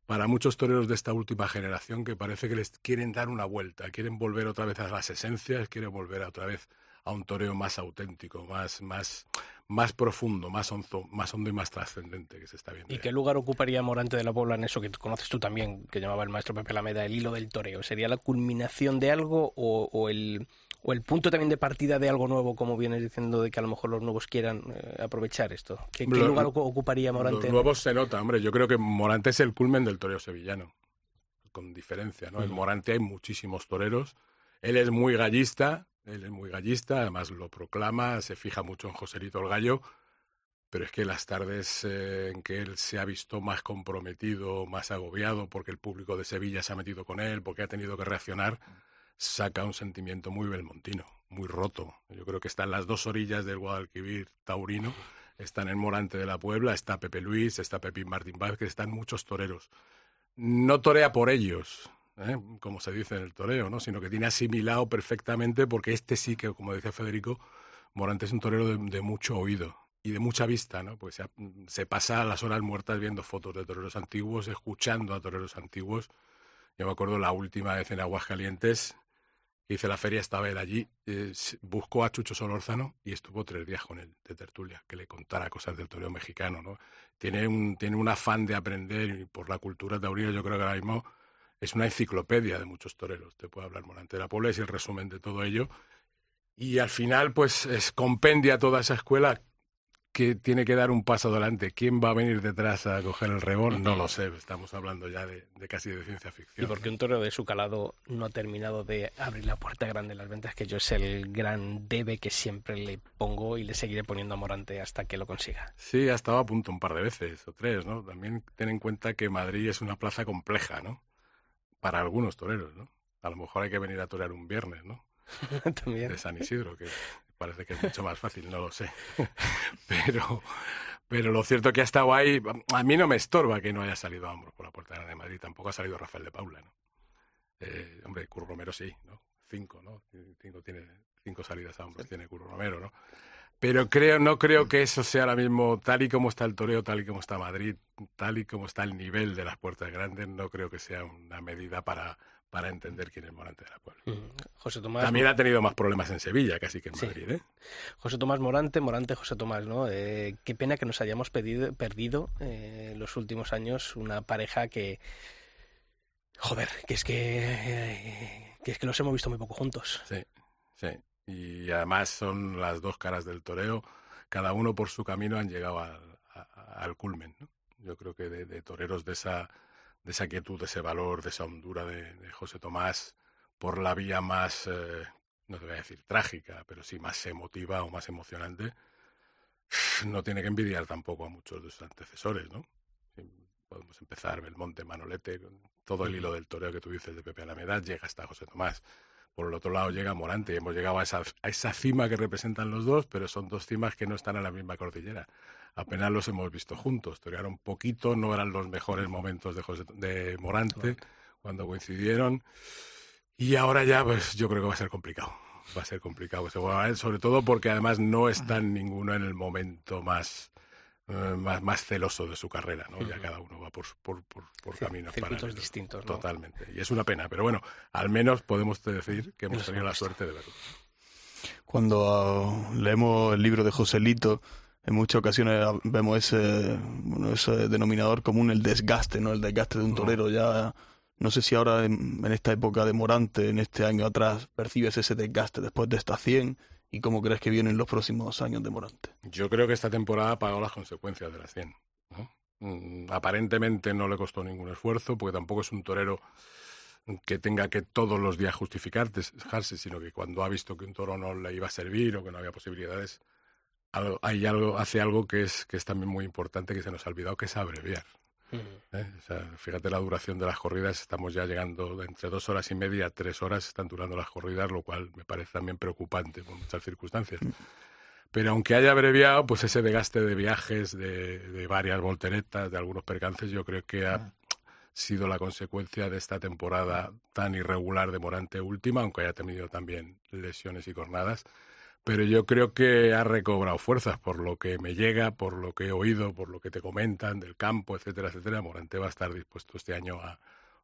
para muchos toreros de esta última generación que parece que les quieren dar una vuelta, quieren volver otra vez a las esencias, quieren volver otra vez a un toreo más auténtico, más, más, más profundo, más hondo, más hondo y más trascendente que se está viendo. ¿Y qué lugar ocuparía Morante de la Puebla en eso que conoces tú también, que llamaba el maestro Pepe Lameda, el hilo del toreo? ¿Sería la culminación de algo o, el, o el punto también de partida de algo nuevo, como vienes diciendo, de que a lo mejor los nuevos quieran eh, aprovechar esto? ¿Qué, lugar ocuparía Morante? Los nuevos se nota, hombre. Yo creo que Morante es el culmen del toreo sevillano, con diferencia, ¿no? En Morante hay muchísimos toreros. Él es muy gallista, él es muy gallista, además lo proclama, se fija mucho en Joselito el Gallo, pero es que las tardes eh, en que él se ha visto más comprometido, más agobiado, porque el público de Sevilla se ha metido con él, porque ha tenido que reaccionar, saca un sentimiento muy belmontino, muy roto. Yo creo que están las dos orillas del Guadalquivir taurino, están en Morante de la Puebla, está Pepe Luis, está Pepín Martín Vázquez, están muchos toreros. No torea por ellos, ¿eh? como se dice en el toreo, ¿no? sino que tiene asimilado perfectamente, porque este sí que, como decía Federico, Morante es un torero de, mucho oído y de mucha vista, ¿no? Pues se, pasa las horas muertas viendo fotos de toreros antiguos, escuchando a toreros antiguos. Yo me acuerdo la última vez en Aguascalientes, que hice la feria, estaba él allí, eh, buscó a Chucho Solórzano y estuvo tres días con él de tertulia, que le contara cosas del toreo mexicano, ¿no? Tiene un, tiene un afán de aprender y por la cultura taurina, yo creo que ahora mismo es una enciclopedia de muchos toreros. Te puede hablar Morante de la Puebla, es el resumen de todo ello. Y al final, pues, es, compendia toda esa escuela que tiene que dar un paso adelante. ¿Quién va a venir detrás a coger el rebón? No lo sé. Estamos hablando ya de, casi de ciencia ficción. Y porque un torero de su calado no ha terminado de abrir la puerta grande en las ventas, que yo es el gran debe que siempre le pongo y le seguiré poniendo a Morante hasta que lo consiga. Sí, ha estado a punto un par de veces o tres, ¿no? También ten en cuenta que Madrid es una plaza compleja, ¿no? Para algunos toreros, ¿no? A lo mejor hay que venir a torear un viernes, ¿no? También. De San Isidro, que parece que es mucho más fácil, no lo sé. pero, pero lo cierto que ha estado ahí, a mí no me estorba que no haya salido Ambros por la puerta de Madrid, tampoco ha salido Rafael de Paula, ¿no? Eh, hombre, Curro Romero sí, ¿no? Cinco, ¿no? Cinco, tiene, cinco salidas a hombros tiene Curro Romero, ¿no? Pero creo, no creo que eso sea ahora mismo, tal y como está el toreo, tal y como está Madrid, tal y como está el nivel de las puertas grandes, no creo que sea una medida para, para entender quién es Morante de la Puebla. José Tomás. También ha tenido más problemas en Sevilla, casi que en Madrid. ¿eh? José Tomás Morante, Morante José Tomás, ¿no? Eh, qué pena que nos hayamos pedido, perdido eh, en los últimos años una pareja que. Joder, que es que. Eh, que es que los hemos visto muy poco juntos. Sí, sí y además son las dos caras del toreo, cada uno por su camino han llegado al, culmen. Yo creo que de, toreros de esa, de esa quietud, de ese valor, de esa hondura de, José Tomás, por la vía más, eh, no te voy a decir trágica, pero sí más emotiva o más emocionante, no tiene que envidiar tampoco a muchos de sus antecesores, ¿no? Podemos empezar Belmonte, Manolete, todo el hilo del toreo que tú dices de Pepe Alameda llega hasta José Tomás. Por el otro lado llega Morante y hemos llegado a esa, a esa cima que representan los dos, pero son dos cimas que no están en la misma cordillera. Apenas los hemos visto juntos. Torearon poquito, no eran los mejores momentos de, de Morante cuando coincidieron. Y ahora ya, pues yo creo que va a ser complicado. Va a ser complicado. Sobre todo porque además no están ninguno en el momento más más, más celoso de su carrera, ¿no? Ya cada uno va por, por, por, por caminos distintos, Totalmente. Y es una pena, pero bueno, al menos podemos decir que hemos tenido la suerte de verlo. Cuando ah, leemos el libro de Joselito, en muchas ocasiones vemos ese, ese denominador común, el desgaste, ¿no? El desgaste de un torero. Ya no sé si ahora en, en, esta época de Morante, en este año atrás, percibes ese desgaste después de esta 100 ¿Y cómo crees que vienen los próximos años de Morante? Yo creo que esta temporada pagado las consecuencias de las 100. Mm, aparentemente no le costó ningún esfuerzo, porque tampoco es un torero que tenga que todos los días justificarse, sino que cuando ha visto que un toro no le iba a servir o que no había posibilidades, hay algo, hace algo que es, que es también muy importante que se nos ha olvidado, que es abreviar. ¿Eh? fíjate la duración de las corridas, estamos ya llegando de entre dos horas y media a tres horas, están durando las corridas, lo cual me parece también preocupante por muchas circunstancias. Mm. Pero aunque haya abreviado, pues ese desgaste de viajes, de, varias volteretas, de algunos percances, yo creo que sido la consecuencia de esta temporada tan irregular de Morante última, aunque haya tenido también lesiones y jornadas. Pero yo creo que ha recobrado fuerzas por lo que me llega, por lo que he oído, por lo que te comentan del campo, etcétera, etcétera. Morante va a estar dispuesto este año a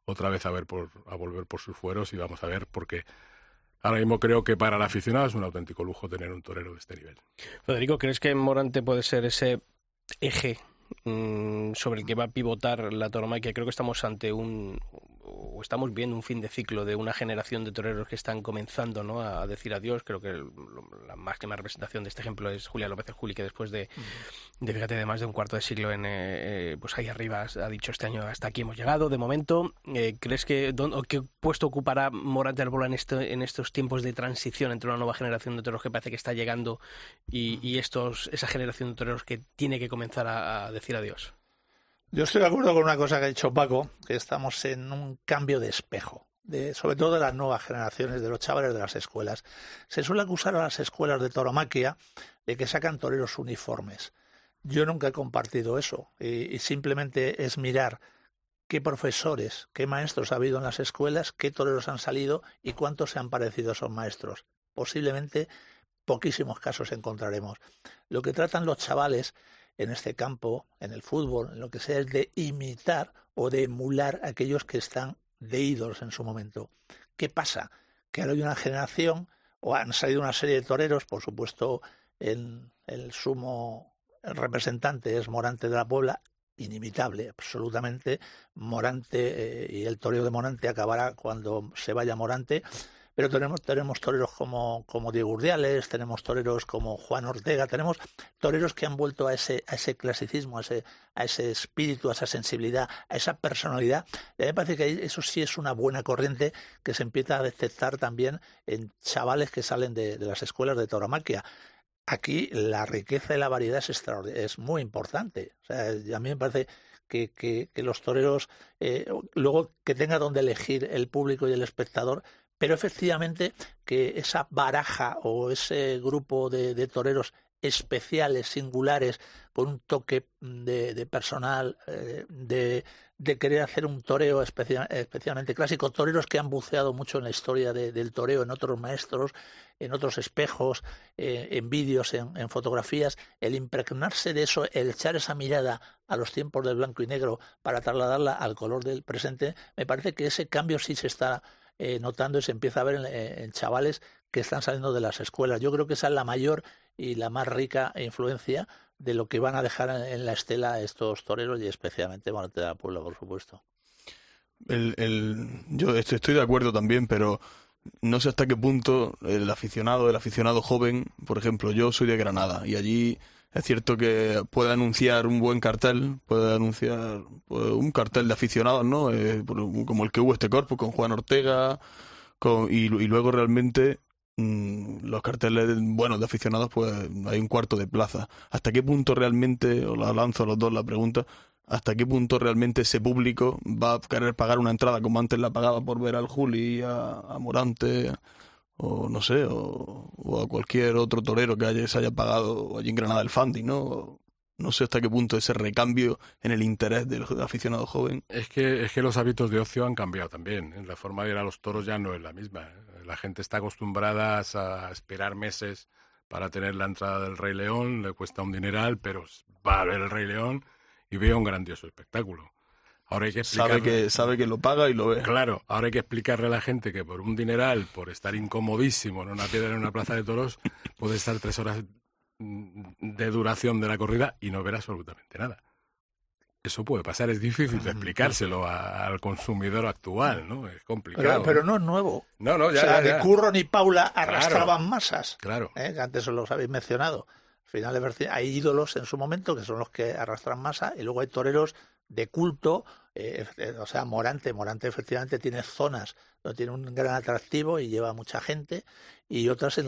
otra vez a ver por, a volver por sus fueros y vamos a ver porque ahora mismo creo que para el aficionado es un auténtico lujo tener un torero de este nivel. Federico, ¿crees que Morante puede ser ese eje Mm, sobre el que va a pivotar la tauromaquia. Creo que estamos ante un o estamos viendo un fin de ciclo de una generación de toreros que están comenzando ¿no? a decir adiós. Creo que la máxima representación de este ejemplo es Julia López el Juli, que después de, de, fíjate, de más de un cuarto de siglo en eh, eh, pues ahí arriba ha dicho este año hasta aquí hemos llegado. De momento, eh, ¿crees que qué puesto ocupará Morante Albola en, este, en estos tiempos de transición entre una nueva generación de toreros que parece que está llegando y, y estos esa generación de toreros que tiene que comenzar a, a decir adiós? Yo estoy de acuerdo con una cosa que ha dicho Paco, que estamos en un cambio de espejo. De, sobre todo de las nuevas generaciones, de los chavales de las escuelas. Se suele acusar a las escuelas de tauromaquia de que sacan toreros uniformes. Yo nunca he compartido eso y, y, simplemente es mirar qué profesores, qué maestros ha habido en las escuelas, qué toreros han salido y cuántos se han parecido a esos maestros. Posiblemente poquísimos casos encontraremos. Lo que tratan los chavales en este campo, en el fútbol, en lo que sea, es de imitar o de emular a aquellos que están de ídolos en su momento. ¿Qué pasa? Que ahora hay una generación, o han salido una serie de toreros, por supuesto, el, el sumo representante es Morante de la Puebla, inimitable, absolutamente. Morante eh, y el toreo de Morante acabará cuando se vaya Morante pero tenemos, tenemos toreros como, como Diego Urdiales, tenemos toreros como Juan Ortega, tenemos toreros que han vuelto a ese, a ese clasicismo, a ese, a ese espíritu, a esa sensibilidad, a esa personalidad. Y a mí me parece que eso sí es una buena corriente que se empieza a detectar también en chavales que salen de, las escuelas de tauromaquia aquí la riqueza y la variedad es, es muy importante. O sea, a mí me parece que, que, los toreros, eh, luego que tenga donde elegir el público y el espectador, pero efectivamente que esa baraja o ese grupo de, toreros especiales, singulares, con un toque de, personal, eh, de, querer hacer un toreo especialmente clásico, toreros que han buceado mucho en la historia del toreo, en otros maestros, en otros espejos, eh, en vídeos, en, en, fotografías, el impregnarse de eso, el echar esa mirada a los tiempos del blanco y negro para trasladarla al color del presente, me parece que ese cambio sí se está eh, notando y se empieza a ver en, chavales que están saliendo de las escuelas. Yo creo que esa es la mayor y la más rica influencia de lo que van a dejar en, la estela estos toreros y especialmente Monte de la Puebla, por supuesto. El, el, yo estoy de acuerdo también, pero no sé hasta qué punto el aficionado, el aficionado joven, por ejemplo, yo soy de Granada y allí es cierto que puede anunciar un buen cartel, puede anunciar pues, un cartel de aficionados, ¿no? Eh, como el que hubo este corpus con Juan Ortega, con, y, luego realmente mm, los carteles buenos de aficionados, pues hay un cuarto de plaza. ¿Hasta qué punto realmente, os la lanzo a los dos la pregunta, hasta qué punto realmente ese público va a querer pagar una entrada como antes la pagaba por ver al Juli, a Morante, o no sé, o, a cualquier otro torero que haya, se haya pagado allí en Granada el funding, ¿no? No sé hasta qué punto ese recambio en el interés del aficionado joven. Es que, es que los hábitos de ocio han cambiado también. ¿eh? La forma de ir a los toros ya no es la misma. ¿eh? La gente está acostumbrada a esperar meses para tener la entrada del Rey León, le cuesta un dineral, pero va a ver el Rey León y ve un grandioso espectáculo. Ahora hay que sabe que sabe que lo paga y lo ve. Claro, ahora hay que explicarle a la gente que por un dineral, por estar incomodísimo en una piedra en una plaza de toros, puede estar tres horas de duración de la corrida y no ver absolutamente nada. Eso puede pasar, es difícil de explicárselo al consumidor actual, ¿no? Es complicado. Pero, no es nuevo. No, no, ya. O sea, de Curro ni Paula arrastraban masas. Claro. ¿eh? Antes os los habéis mencionado. Al final hay ídolos en su momento que son los que arrastran masa y luego hay toreros de culto, eh, eh, o sea, Morante, Morante efectivamente tiene zonas donde tiene un gran atractivo y lleva mucha gente y otras,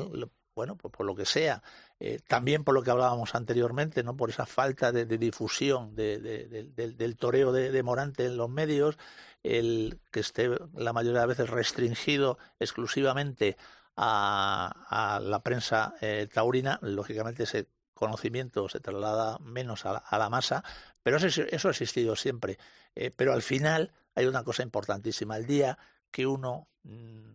bueno, pues por lo que sea, eh, también por lo que hablábamos anteriormente, ¿no? Por esa falta de, difusión del toreo de, Morante en los medios, el que esté la mayoría de veces restringido exclusivamente a, la prensa taurina, lógicamente ese conocimiento se traslada menos a la masa, pero eso, eso ha existido siempre. Eh, pero al final hay una cosa importantísima. El día que uno, mm,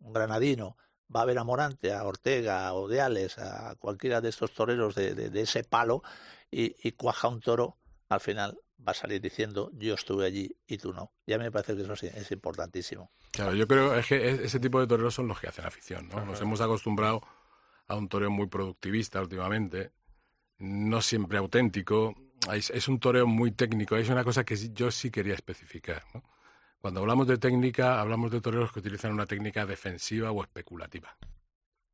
un granadino, va a ver a Morante, a Ortega, a Odeales, a cualquiera de estos toreros de, de, ese palo y, y, cuaja un toro, al final va a salir diciendo yo estuve allí y tú no. Y a mí me parece que eso sí, es importantísimo. Claro, yo creo es que ese tipo de toreros son los que hacen afición, ¿no? Nos hemos acostumbrado a un toreo muy productivista últimamente, no siempre auténtico. Es, un toreo muy técnico. Es una cosa que yo sí quería especificar. Cuando hablamos de técnica, hablamos de toreros que utilizan una técnica defensiva o especulativa.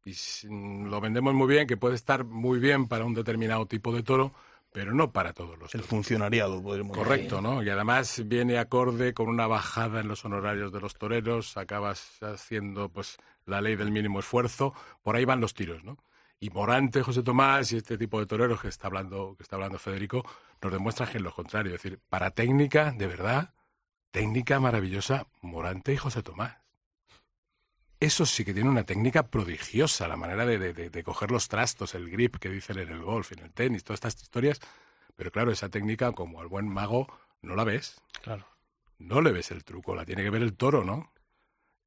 Y lo vendemos muy bien, que puede estar muy bien para un determinado tipo de toro, pero no para todos los. El funcionariado, podemos Correcto, ¿no? Y además viene acorde con una bajada en los honorarios de los toreros, acabas haciendo pues la ley del mínimo esfuerzo, por ahí van los tiros, ¿no? Y Morante, José Tomás y este tipo de toreros que está hablando, que está hablando Federico, nos demuestran que es lo contrario. Es decir, para técnica, de verdad, técnica maravillosa, Morante y José Tomás. Eso sí que tiene una técnica prodigiosa, la manera de, de, de, coger los trastos, el grip que dicen en el golf, en el tenis, todas estas historias. Pero claro, esa técnica, como al buen mago, no la ves. Claro. No le ves el truco, la tiene que ver el toro, ¿no?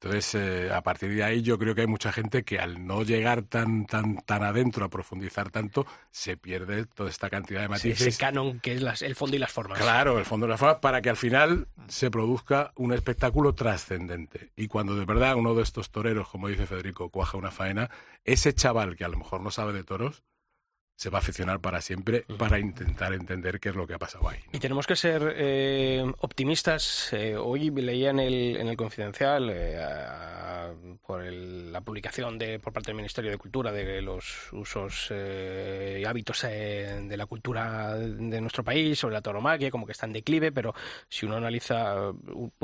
Entonces, eh, a partir de ahí, yo creo que hay mucha gente que al no llegar tan, tan, tan adentro, a profundizar tanto, se pierde toda esta cantidad de matices. ese canon que es el fondo y las formas. Claro, el fondo y las formas, para que al final se produzca un espectáculo trascendente. Y cuando de verdad uno de estos toreros, como dice Federico, cuaja una faena, ese chaval que a lo mejor no sabe de toros, se va a aficionar para siempre para intentar entender qué es lo que ha pasado ahí. Y tenemos que ser eh, optimistas. Eh, hoy leía en el, en el Confidencial, eh, por la publicación de, por parte del Ministerio de Cultura de los usos y hábitos de la cultura de nuestro país, sobre la tauromaquia, como que está en declive, pero si uno analiza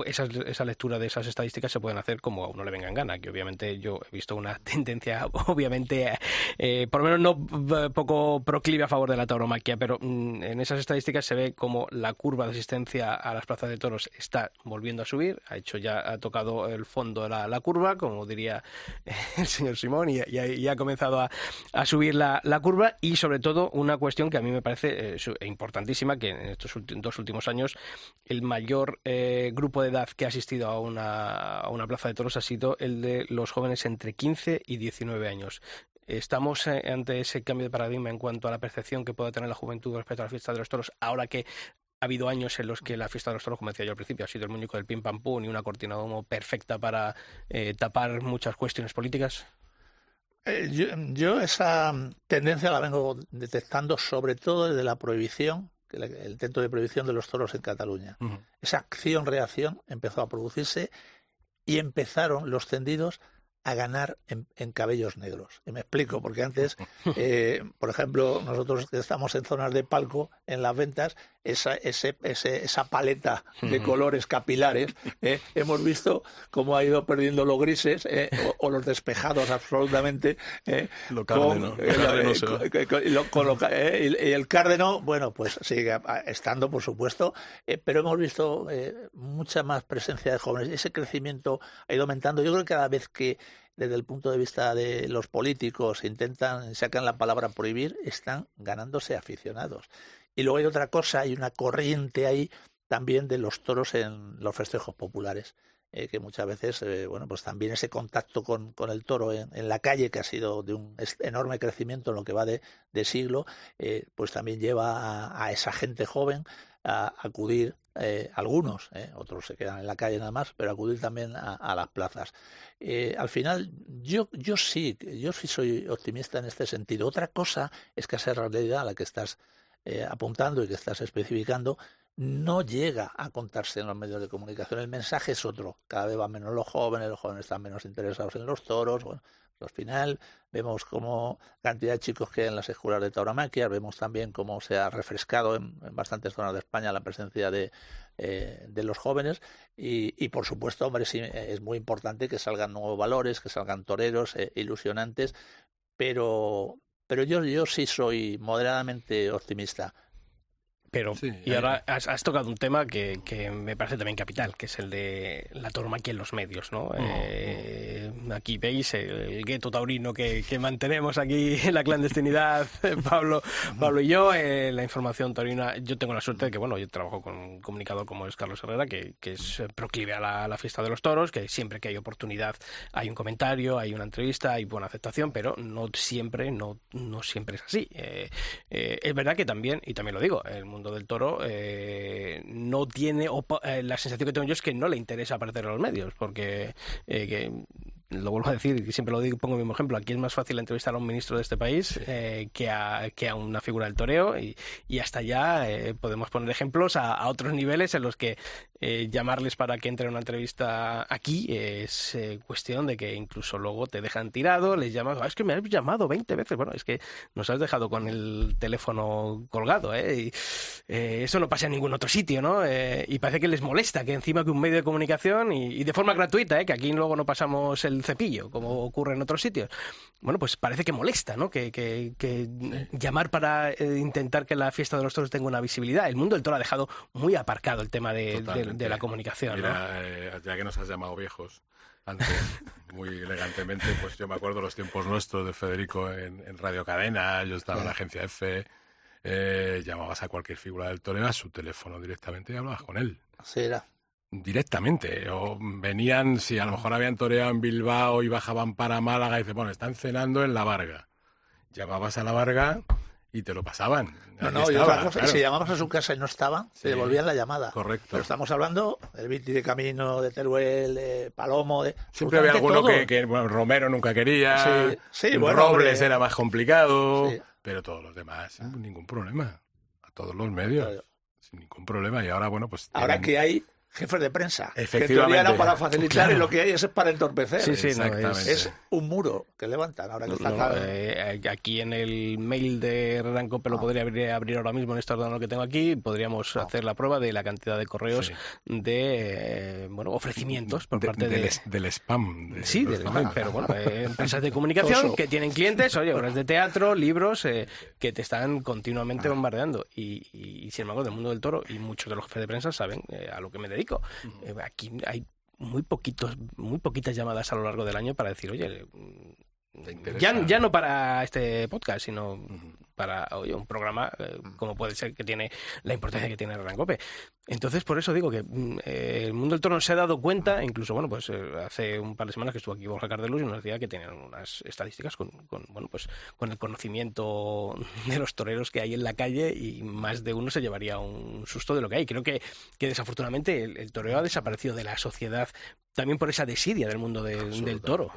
esa, esa lectura de esas estadísticas, se pueden hacer como a uno le venga en gana, que obviamente yo he visto una tendencia, obviamente, por lo menos no poco proclive a favor de la tauromaquia, pero mm, en esas estadísticas se ve como la curva de asistencia a las plazas de toros está volviendo a subir, ha hecho ya, ha tocado el fondo de la, curva, como diría el señor Simón, y, ha comenzado a, subir la, curva, y sobre todo una cuestión que a mí me parece eh, importantísima, que en estos dos últimos años el mayor eh, grupo de edad que ha asistido a una, a una plaza de toros ha sido el de los jóvenes entre 15 y 19 años. ¿Estamos eh, ante ese cambio de paradigma en cuanto a la percepción que puede tener la juventud respecto a la fiesta de los toros, ahora que ha habido años en los que la fiesta de los toros, como decía yo al principio, ha sido el muñeco del pim pam pum y una cortina de humo perfecta para eh, tapar muchas cuestiones políticas? Eh, yo, esa tendencia la vengo detectando sobre todo desde la prohibición, el intento de prohibición de los toros en Cataluña. Esa acción-reacción empezó a producirse y empezaron los tendidos a ganar en, cabellos negros. Y me explico, porque antes, eh, por ejemplo, nosotros estamos en zonas de palco, en las ventas, esa, ese, esa paleta de colores capilares, eh, hemos visto cómo ha ido perdiendo los grises eh, o, los despejados absolutamente. lo cárdeno. y el cárdeno, bueno, pues sigue estando, por supuesto, pero hemos visto mucha más presencia de jóvenes. Ese crecimiento ha ido aumentando. Yo creo que cada vez que desde el punto de vista de los políticos intentan, sacan la palabra prohibir, están ganándose aficionados. Y luego hay otra cosa, hay una corriente ahí también de los toros en los festejos populares. Eh, que muchas veces, eh, bueno, pues también ese contacto con, con el toro en, la calle, que ha sido de un enorme crecimiento en lo que va de, de siglo, eh, pues también lleva a, esa gente joven a acudir, algunos, otros se quedan en la calle nada más, pero acudir también a, las plazas. al final, yo, yo sí, yo sí soy optimista en este sentido. Otra cosa es que esa realidad a la que estás apuntando y que estás especificando, no llega a contarse en los medios de comunicación. El mensaje es otro. Cada vez van menos los jóvenes, los jóvenes están menos interesados en los toros. Bueno, al final vemos como cantidad de chicos que en las escuelas de tauromaquia, vemos también cómo se ha refrescado en, bastantes zonas de España la presencia de, eh, de los jóvenes y, por supuesto, hombre, sí, es muy importante que salgan nuevos valores, que salgan toreros eh, ilusionantes, pero, pero yo, yo sí soy moderadamente optimista Pero, Sí, y ahora has, has tocado un tema que, que me parece también capital, que es el de la tauromaquia en los medios, ¿no? Eh, aquí veis el, el gueto taurino que, que mantenemos aquí en la clandestinidad, Pablo, Pablo y yo, eh, la información taurina. Yo tengo la suerte de que, bueno, yo trabajo con un comunicador como es Carlos Herrera, que, que es eh, proclive a la, fiesta de los toros, que siempre que hay oportunidad hay un comentario, hay una entrevista, hay buena aceptación, pero no siempre, no, no siempre es así. Eh, es verdad que también, y también lo digo, el mundo del toro eh, no tiene, eh, la sensación que tengo yo es que no le interesa aparecer en los medios, porque eh, que, lo vuelvo a decir, y siempre lo digo, pongo el mismo ejemplo, aquí es más fácil entrevistar a un ministro de este país eh, que, a, que a una figura del toreo, y, y hasta ya eh, podemos poner ejemplos a, a otros niveles en los que eh, llamarles para que entre a una entrevista aquí es eh, cuestión de que incluso luego te dejan tirado, les llamas, "Ah, es que me has llamado 20 veces, bueno, es que nos has dejado con el teléfono colgado, ¿eh? Y, eh, eso no pasa en ningún otro sitio, ¿no? Eh, y parece que les molesta que encima que un medio de comunicación y, y de forma gratuita, ¿eh? Que aquí luego no pasamos el cepillo, como ocurre en otros sitios. Bueno, pues parece que molesta, ¿no? Que, que- que llamar para intentar que la fiesta de los toros tenga una visibilidad. El mundo del toro ha dejado muy aparcado el tema de, de- Totalmente. De la comunicación, ¿no? Eh, ya que nos has llamado viejos antes, muy elegantemente, pues yo me acuerdo los tiempos nuestros de Federico en, en Radio Cadena, yo estaba en la agencia F, eh, llamabas a cualquier figura del toreo a su teléfono directamente y hablabas con él. Así era. Directamente, o venían, si a lo mejor habían toreado en Bilbao y bajaban para Málaga, y dices, bueno, están cenando en La Varga. Llamabas a La Varga y te lo pasaban. No, no, y estaba, otra cosa, claro. si llamabas a su casa y no estaba, Sí. te devolvían la llamada. Correcto. Pero estamos hablando del Viti de Camino, de Teruel, de Palomo, de. Siempre había alguno que, que, bueno, Romero nunca quería, Sí, sí, bueno, Robles hombre. era más complicado, Sí. pero todos los demás, sin ningún problema. A todos los medios, Claro. sin ningún problema. Y ahora, bueno, pues... Ahora tienen- que hay jefes de prensa, que en Efectivamente. teoría era para facilitar Claro. y lo que hay es para entorpecer. Sí, sí, no, Exactamente. Es un muro que levantan ahora que está No, claro. eh, aquí en el mail de Rancope lo podría abrir, abrir ahora mismo en este ordenador que tengo aquí. Podríamos hacer la prueba de la cantidad de correos Sí. de eh, bueno ofrecimientos por de- parte de, del, es- del spam. de- Sí, del- spam. pero bueno, eh, empresas de comunicación Oso. que tienen clientes, oye, obras de teatro, libros, eh, que te están continuamente bombardeando. Y, y, sin embargo, del mundo del toro, y muchos de los jefes de prensa saben eh, a lo que me dedico. Eh, aquí hay muy poquitos, muy poquitas llamadas a lo largo del año para decir, oye. Ya, ya no para este podcast, sino para oye, un programa eh, como puede ser que tiene la importancia que tiene Rancope. Entonces, por eso digo que mm, eh, el mundo del toro se ha dado cuenta, incluso, bueno, pues eh, hace un par de semanas que estuvo aquí Borja Cardelus y nos decía que tenían unas estadísticas con, con, bueno, pues con el conocimiento de los toreros que hay en la calle y más de uno se llevaría un susto de lo que hay. Creo que, que desafortunadamente el, el toreo ha desaparecido de la sociedad también por esa desidia del mundo del toro.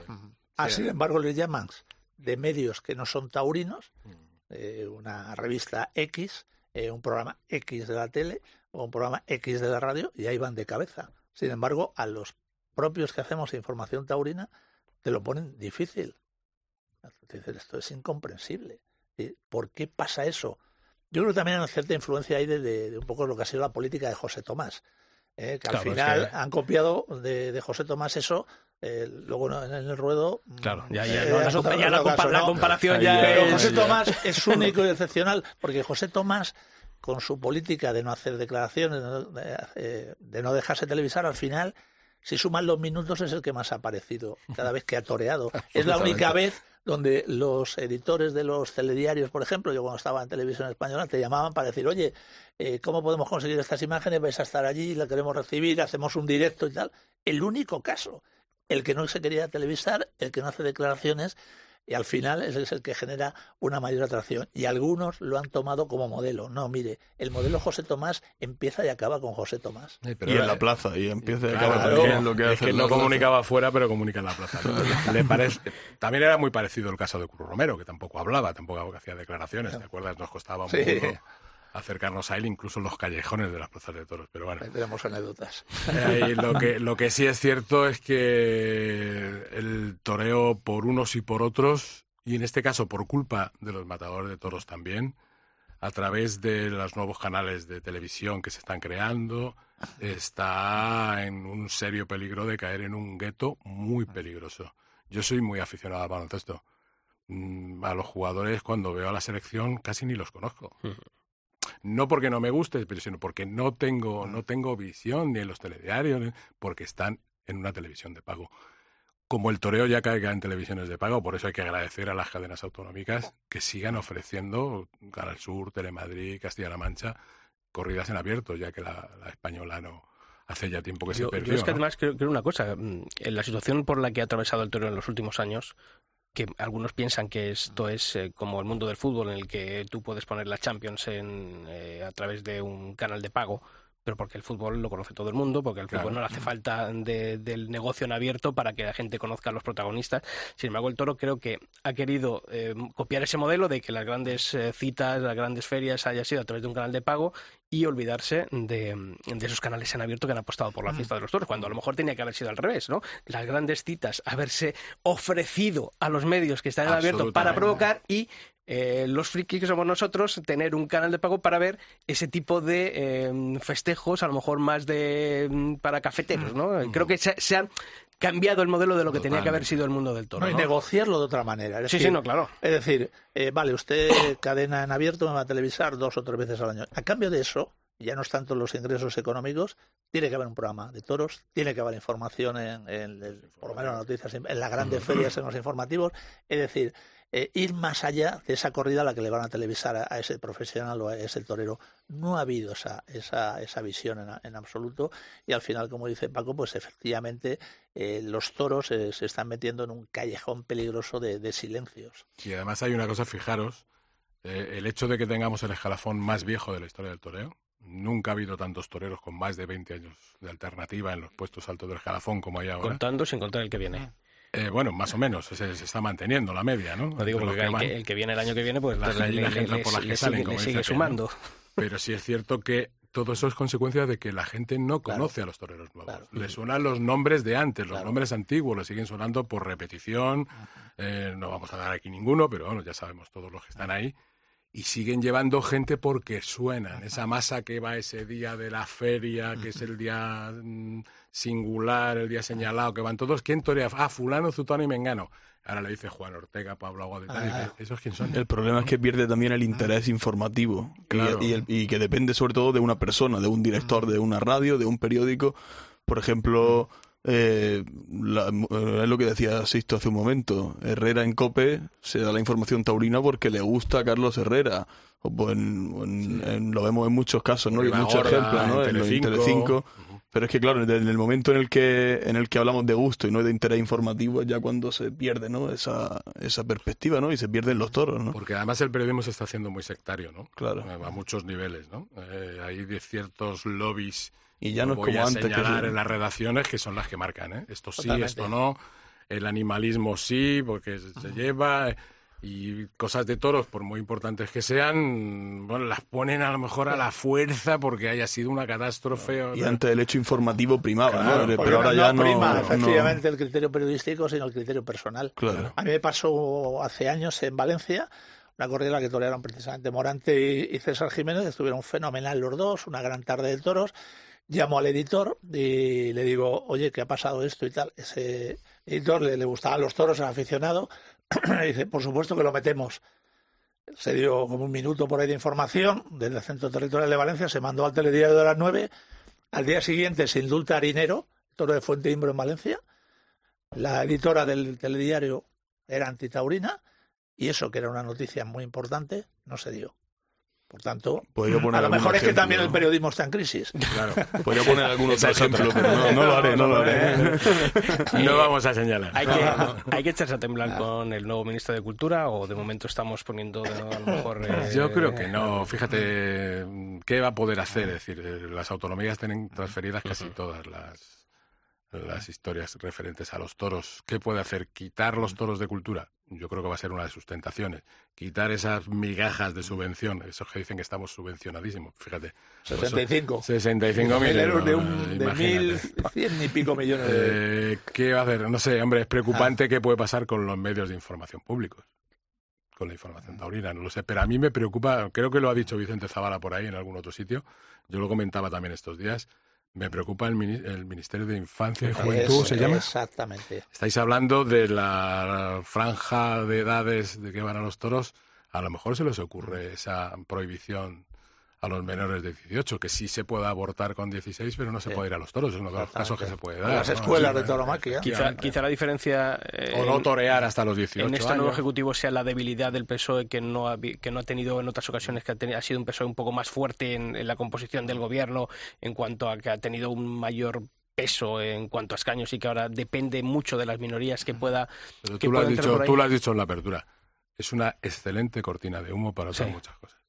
Ah, sin embargo, le llaman de medios que no son taurinos, eh, una revista X, eh, un programa X de la tele o un programa X de la radio, y ahí van de cabeza. Sin embargo, a los propios que hacemos información taurina, te lo ponen difícil. Te dicen, esto es incomprensible. ¿Y ¿Por qué pasa eso? Yo creo que también hay una cierta influencia ahí de, de- de un poco lo que ha sido la política de José Tomás. ¿eh? que al es final que- han copiado de, de José Tomás eso, eh, luego no, en el ruedo. mm, Claro, ya, ya, eh, no, la, es otro- compa- ya la otro compa- caso, la ¿no? comparación ya ya- Pero es- José. Tomás es único y excepcional, porque José Tomás, con su política de no hacer declaraciones, de no, de, eh, de no dejarse televisar, al final, si suman los minutos, es el que más ha aparecido cada vez que ha toreado. es la única vez donde los editores de los telediarios, por ejemplo, yo cuando estaba en televisión española, te llamaban para decir, oye, eh, ¿cómo podemos conseguir estas imágenes? Vais a estar allí, la queremos recibir, hacemos un directo y tal. El único caso, el que no se quería televisar, el que no hace declaraciones, y al final ese es el que genera una mayor atracción. Y algunos lo han tomado como modelo. No, mire, el modelo José Tomás empieza y acaba con José Tomás. Sí, pero y en la plaza, y empieza y Claro, acaba pero también es lo que es hace que no plaza. comunicaba afuera, pero comunica en la plaza. ¿no? Le parece, también era muy parecido el caso de Cruz Romero, que tampoco hablaba, tampoco hacía declaraciones. ¿Te acuerdas? Nos costaba un Sí. poco acercarnos a él, incluso en los callejones de las plazas de toros. Pero bueno, Ahí tenemos anécdotas. Eh, y lo, que, lo que sí es cierto es que el toreo por unos y por otros, y en este caso por culpa de los matadores de toros también, a través de los nuevos canales de televisión que se están creando, está en un serio peligro de caer en un gueto muy peligroso. Yo soy muy aficionado al baloncesto. Mm, A los jugadores, cuando veo a la selección, casi ni los conozco. No porque no me guste, pero sino porque no tengo, no tengo visión ni en los telediarios, porque están en una televisión de pago. Como el toreo ya caiga en televisiones de pago, por eso hay que agradecer a las cadenas autonómicas que sigan ofreciendo Canal Sur, Telemadrid, Castilla-La Mancha, corridas en abierto, ya que la, la española no hace ya tiempo que Yo, se perdió. yo es que ¿no? además creo, creo una cosa, mm, en la situación por la que ha atravesado el Toreo en los últimos años, que algunos piensan que esto es eh, como el mundo del fútbol en el que tú puedes poner la Champions en, eh, a través de un canal de pago, pero porque el fútbol lo conoce todo el mundo, porque el Claro. fútbol no le hace falta de- del negocio en abierto para que la gente conozca a los protagonistas. Sin embargo, el Toro creo que ha querido eh, copiar ese modelo de que las grandes eh, citas, las grandes ferias haya sido a través de un canal de pago y olvidarse de, de esos canales en abierto que han apostado por la fiesta de los toros, cuando a lo mejor tenía que haber sido al revés, ¿no? Las grandes citas, haberse ofrecido a los medios que están en abierto para provocar y eh, los frikis que somos nosotros, tener un canal de pago para ver ese tipo de eh, festejos, a lo mejor más de mm, para cafeteros, ¿no? Creo que se, se ha cambiado el modelo de lo que tenía que haber sido el mundo del toro. No, y ¿no? negociarlo de otra manera. Es Sí, decir, sí, no, claro. Es decir, eh, vale, usted cadena en abierto me va a televisar dos o tres veces al año. A cambio de eso, ya no es tanto los ingresos económicos, tiene que haber un programa de toros, tiene que haber información en, en- en- por lo menos noticias, en, en las grandes ferias, en los informativos. Es decir, eh, ir más allá de esa corrida a la que le van a televisar a, a ese profesional o a ese torero. No ha habido esa, esa, esa visión en, en absoluto y al final, como dice Paco, pues efectivamente eh, los toros eh, se están metiendo en un callejón peligroso de, de silencios. Y además hay una cosa, fijaros, eh, el hecho de que tengamos el escalafón más viejo de la historia del toreo. Nunca ha habido tantos toreros con más de 20 años de alternativa en los puestos altos del escalafón como hay ahora. Contando sin contar el que viene. Eh, bueno, más o menos, se, se está manteniendo la media, ¿no? No digo porque que el que, el que viene el año que viene, pues le- que entran le- por las que le salen, sigue- como le dice sigue aquel, sumando. Pero sí es cierto que todo eso es consecuencia de que la gente no Claro. conoce a los toreros nuevos. Claro. Le suenan los nombres de antes, los Claro. nombres antiguos, le siguen sonando por repetición. Eh, no vamos a dar aquí ninguno, pero bueno, ya sabemos todos los que están ahí. Y siguen llevando gente porque suenan. Esa masa que va ese día de la feria, que es el día mm, singular, el día señalado, que van todos. ¿Quién torea? Ah, fulano, zutano y mengano. Ahora le dice Juan Ortega, Pablo Aguado y tal. y Ah. dice, ¿Esos quién son? El problema es que pierde también el interés informativo y- Claro. y, el- y que depende sobre todo de una persona, de un director de una radio, de un periódico. Por ejemplo, eh, la- eh, es lo que decía Sisto hace un momento. Herrera en COPE se da la información taurina porque le gusta a Carlos Herrera. O pues en- en- en- lo vemos en muchos casos, ¿no? Y Ribagorda, muchos ejemplos, ¿no? en En, en Telecinco. Telecinco. Pero es que, claro, en el momento en el que en el que hablamos de gusto y no de interés informativo es ya cuando se pierde, ¿no? Esa, esa perspectiva, ¿no? Y se pierden los toros, ¿no? Porque además el periodismo se está haciendo muy sectario, ¿no? Claro. Eh, A muchos niveles, ¿no? Eh, hay de ciertos lobbies. Y ya no es voy como a antes, que señalar se- en las redacciones que son las que marcan, ¿eh? Esto sí, Totalmente. esto no. El animalismo sí, porque se, se lleva. Eh, Y cosas de toros, por muy importantes que sean, bueno, las ponen a lo mejor a la fuerza porque haya sido una catástrofe. o- Y antes el hecho informativo primaba, Claro, ¿no? Pero ahora no ya no. prima no- efectivamente el criterio periodístico, sino el criterio personal. Claro. A mí me pasó hace años en Valencia, una corrida en la que torearon precisamente Morante y, y César Jiménez, estuvieron fenomenal los dos, una gran tarde de toros. Llamo al editor y le digo, oye, ¿qué ha pasado esto y tal? Ese editor le, le gustaban los toros, era aficionado, dice, por supuesto que lo metemos. Se dio como un minuto por ahí de información desde el Centro Territorial de Valencia, se mandó al telediario de las 9. Al día siguiente se indulta a Harinero, toro de Fuente Imbro en Valencia. La editora del telediario era antitaurina y eso, que era una noticia muy importante, no se dio. Por tanto, a lo mejor es que también el ¿no? periodismo está en crisis. Claro. Podría poner algún otro ejemplo, pero no, no lo haré, no lo haré. No vamos a señalar. Hay que, hay que echarse a temblar con el nuevo ministro de Cultura o de momento estamos poniendo de nuevo, a lo mejor... eh, Yo creo que no. Fíjate, ¿qué va a poder hacer? Es decir, eh, las autonomías tienen transferidas casi todas las, las historias referentes a los toros. ¿Qué puede hacer? ¿Quitar los toros de cultura? Yo creo que va a ser una de sus tentaciones. Quitar esas migajas de subvención, esos que dicen que estamos subvencionadísimos. Fíjate. 65. 65 mil euros de, un, de mil cien y pico millones de Eh, ¿Qué va a hacer? No sé, hombre, es preocupante qué puede pasar con los medios de información públicos. Con la información taurina, no lo sé. Pero a mí me preocupa, creo que lo ha dicho Vicente Zavala por ahí en algún otro sitio. Yo lo comentaba también estos días. Me preocupa el, el Ministerio de Infancia y Juventud, Es- ¿se llama? Exactamente. Estáis hablando de la franja de edades de que van a los toros. A lo mejor se les ocurre esa prohibición a los menores de 18, que sí se puede abortar con 16, pero no se puede ir a los toros, es uno de los casos que se puede dar. Las ¿no? escuelas Sí, de tauromaquia. Quizá, quizá la diferencia... eh, O no en- torear hasta los 18 en este años. nuevo ejecutivo sea la debilidad del PSOE que no ha, que no ha tenido en otras ocasiones que ha, teni- ha sido un PSOE un poco más fuerte en, en la composición del gobierno en cuanto a que ha tenido un mayor peso en cuanto a escaños y que ahora depende mucho de las minorías que pueda Pero que tú lo, has pueda entrar dicho, tú lo has dicho en la apertura. Es una excelente cortina de humo para otras Sí. muchas cosas.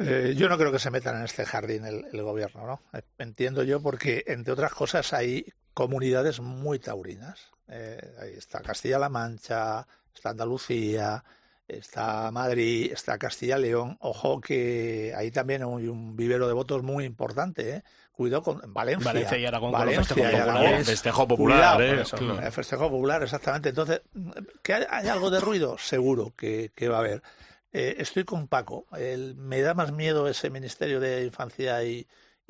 Eh, yo no creo que se metan en este jardín el, el gobierno, ¿no? Eh, Entiendo yo porque, entre otras cosas, hay comunidades muy taurinas. Eh, ahí está Castilla-La Mancha, está Andalucía, está Madrid, está Castilla-León. Ojo que ahí también hay un vivero de votos muy importante, ¿eh? Cuidado con Valencia. Valencia y Aragón con festejos y Aragón. Festejo popular, Cuidado, ¿eh? eso, Claro. festejo popular, exactamente. Entonces, ¿que hay, hay algo de ruido? Seguro que, que va a haber. Eh, estoy con Paco. El- me da más miedo ese Ministerio de Infancia y,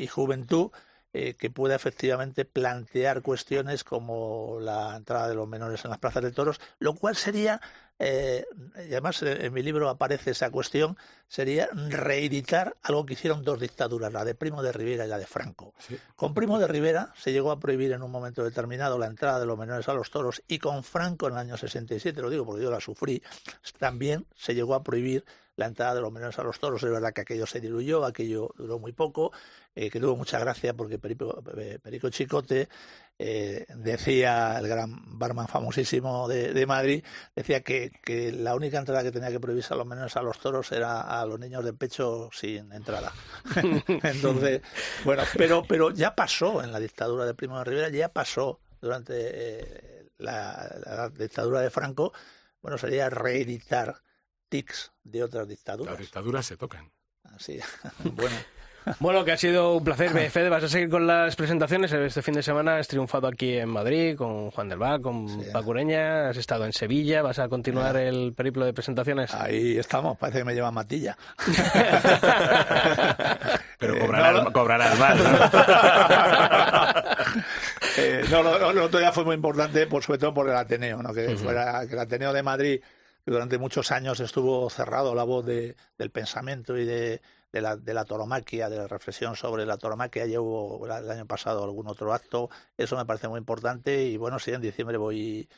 Juventud eh, que pueda efectivamente plantear cuestiones como la entrada de los menores en las plazas de toros, lo cual sería, eh, y además eh, en mi libro aparece esa cuestión, sería reeditar algo que hicieron dos dictaduras, la de Primo de Rivera y la de Franco. Con Primo de Rivera se llegó a prohibir en un momento determinado la entrada de los menores a los toros y con Franco en el año 67, lo digo porque yo la sufrí, también se llegó a prohibir la entrada de los menores a los toros. Es verdad que aquello se diluyó, aquello duró muy poco, eh, que tuvo mucha gracia porque Perico, eh, Perico Chicote eh, decía, el gran barman famosísimo de, de Madrid, decía que, que la única entrada que tenía que prohibirse a los menores a los toros era a los niños de pecho sin entrada. Entonces, bueno, pero, pero ya pasó en la dictadura de Primo de Rivera, ya pasó durante eh, la, la dictadura de Franco, bueno, sería reeditar tics de otras dictaduras. Las dictaduras se tocan. Así, bueno. Bueno, que ha sido un placer. Fede, vas a seguir con las presentaciones. Este fin de semana has triunfado aquí en Madrid con Juan del Val, con Sí. Paco Ureña, has estado en Sevilla, vas a continuar el periplo de presentaciones. Ahí estamos, parece que me llevan matilla. Pero Eh, cobrarás, no, cobrarás más. ¿no? Eh, no, lo, lo- lo otro día fue muy importante, por, sobre todo por el Ateneo, ¿no? que, fuera, que el Ateneo de Madrid, que durante muchos años estuvo cerrado la voz de- del pensamiento y de, de la, de la toromaquia, de la reflexión sobre la toromaquia. Ya hubo el año pasado algún otro acto, eso me parece muy importante y bueno, sí, en diciembre voy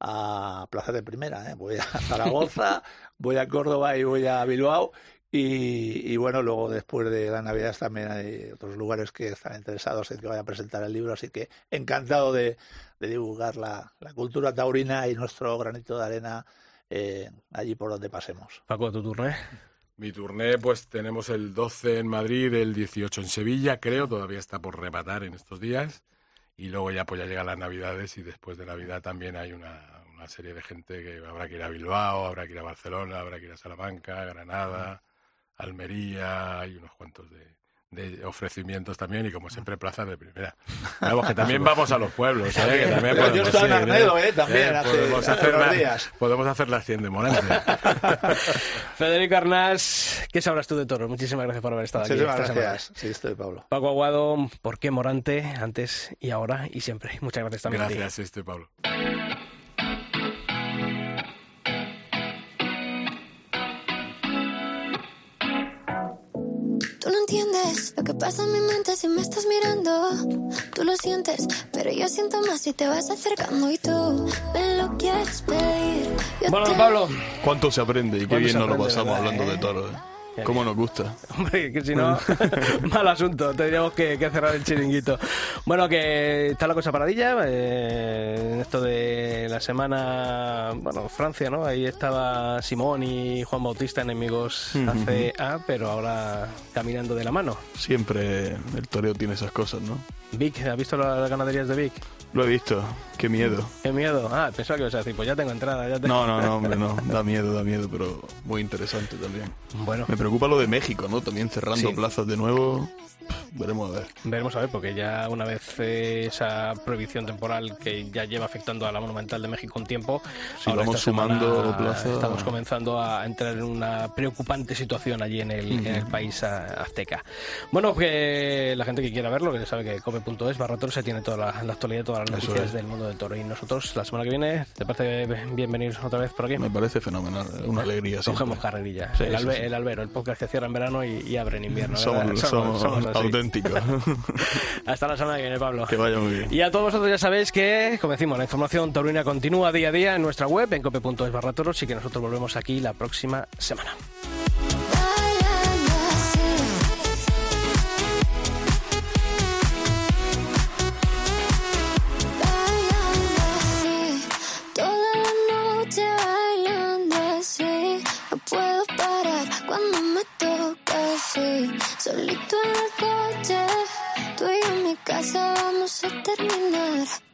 a Plaza de Primera, ¿eh? voy a Zaragoza, voy a Córdoba y voy a Bilbao. Y, y bueno, luego después de las Navidades también hay otros lugares que están interesados en que vaya a presentar el libro, así que encantado de, de divulgar la, la cultura taurina y nuestro granito de arena eh, allí por donde pasemos. Paco, tu turno. Mi turné, pues tenemos el 12 en Madrid, el 18 en Sevilla, creo, todavía está por rematar en estos días. Y luego ya pues ya llegan las Navidades y después de Navidad también hay una, una serie de gente que habrá que ir a Bilbao, habrá que ir a Barcelona, habrá que ir a Salamanca, Granada, Almería, hay unos cuantos de, de ofrecimientos también y como siempre plazas de primera. Vamos, que también vamos a los pueblos, ¿eh? que también Yo podemos estaba en ir, Arnedo, ¿eh? También, hace- podemos, hace hacer unos la- días. podemos hacer las 100 de Morante. Federico Arnás, ¿qué sabrás tú de toros? Muchísimas gracias por haber estado aquí. Muchísimas esta semana. gracias. Sí, estoy Pablo. Paco Aguado, ¿por qué Morante? Antes y ahora y siempre. Muchas gracias también a ti. Gracias, este Pablo. Tú no entiendes lo que pasa en mi mente si me estás mirando. Tú lo sientes, pero yo siento más si te vas acercando y tú me lo quieres pedir. Yo Bueno, te- Pablo, ¿Cuánto se aprende y qué ¿Cuánto bien nos lo pasamos verdad, hablando de toros? ¿eh? ¿Cómo nos gusta? Hombre, que si no, mal asunto, tendríamos que, que cerrar el chiringuito. Bueno, que está la cosa paradilla, eh, en esto de la semana, bueno, Francia, ¿no? Ahí estaba Simón y Juan Bautista, enemigos ACA, pero ahora caminando de la mano. Siempre el toreo tiene esas cosas, ¿no? Vic, ¿has visto las ganaderías de Vic? Lo he visto. Qué miedo. Qué miedo. Ah, pensaba que ibas a decir, pues ya tengo entrada, ya tengo... No, no, no, hombre, no. Da miedo, da miedo, pero muy interesante también. Bueno, Me preocupa lo de México, ¿no? También cerrando Sí. plazas de nuevo. Veremos a ver. Veremos a ver, porque ya una vez eh, esa prohibición temporal que ya lleva afectando a la Monumental de México un tiempo, Sí, ahora vamos esta semana sumando plaza. Estamos comenzando a entrar en una preocupante situación allí en el, en el país azteca. Bueno, que la gente que quiera verlo, que sabe que come.es barra se tiene toda la, la actualidad, toda la todas las Eso noticias es. del mundo del toro. Y nosotros, la semana que viene, ¿te parece bienvenidos otra vez por aquí? Me parece fenomenal, una alegría. siempre. Cogemos carrerilla. Sí, el, albe- sí. el albero, el podcast que cierra en verano y, y abre en invierno. Somos, auténticos. Hasta la semana que viene, Pablo. que vaya muy bien. Y a todos vosotros ya sabéis que, como decimos, la información taurina continúa día a día en nuestra web, en cope.es barra toros, y que nosotros volvemos aquí la próxima semana. tú casi, solito en el coche. Tú y yo en mi casa vamos a terminar.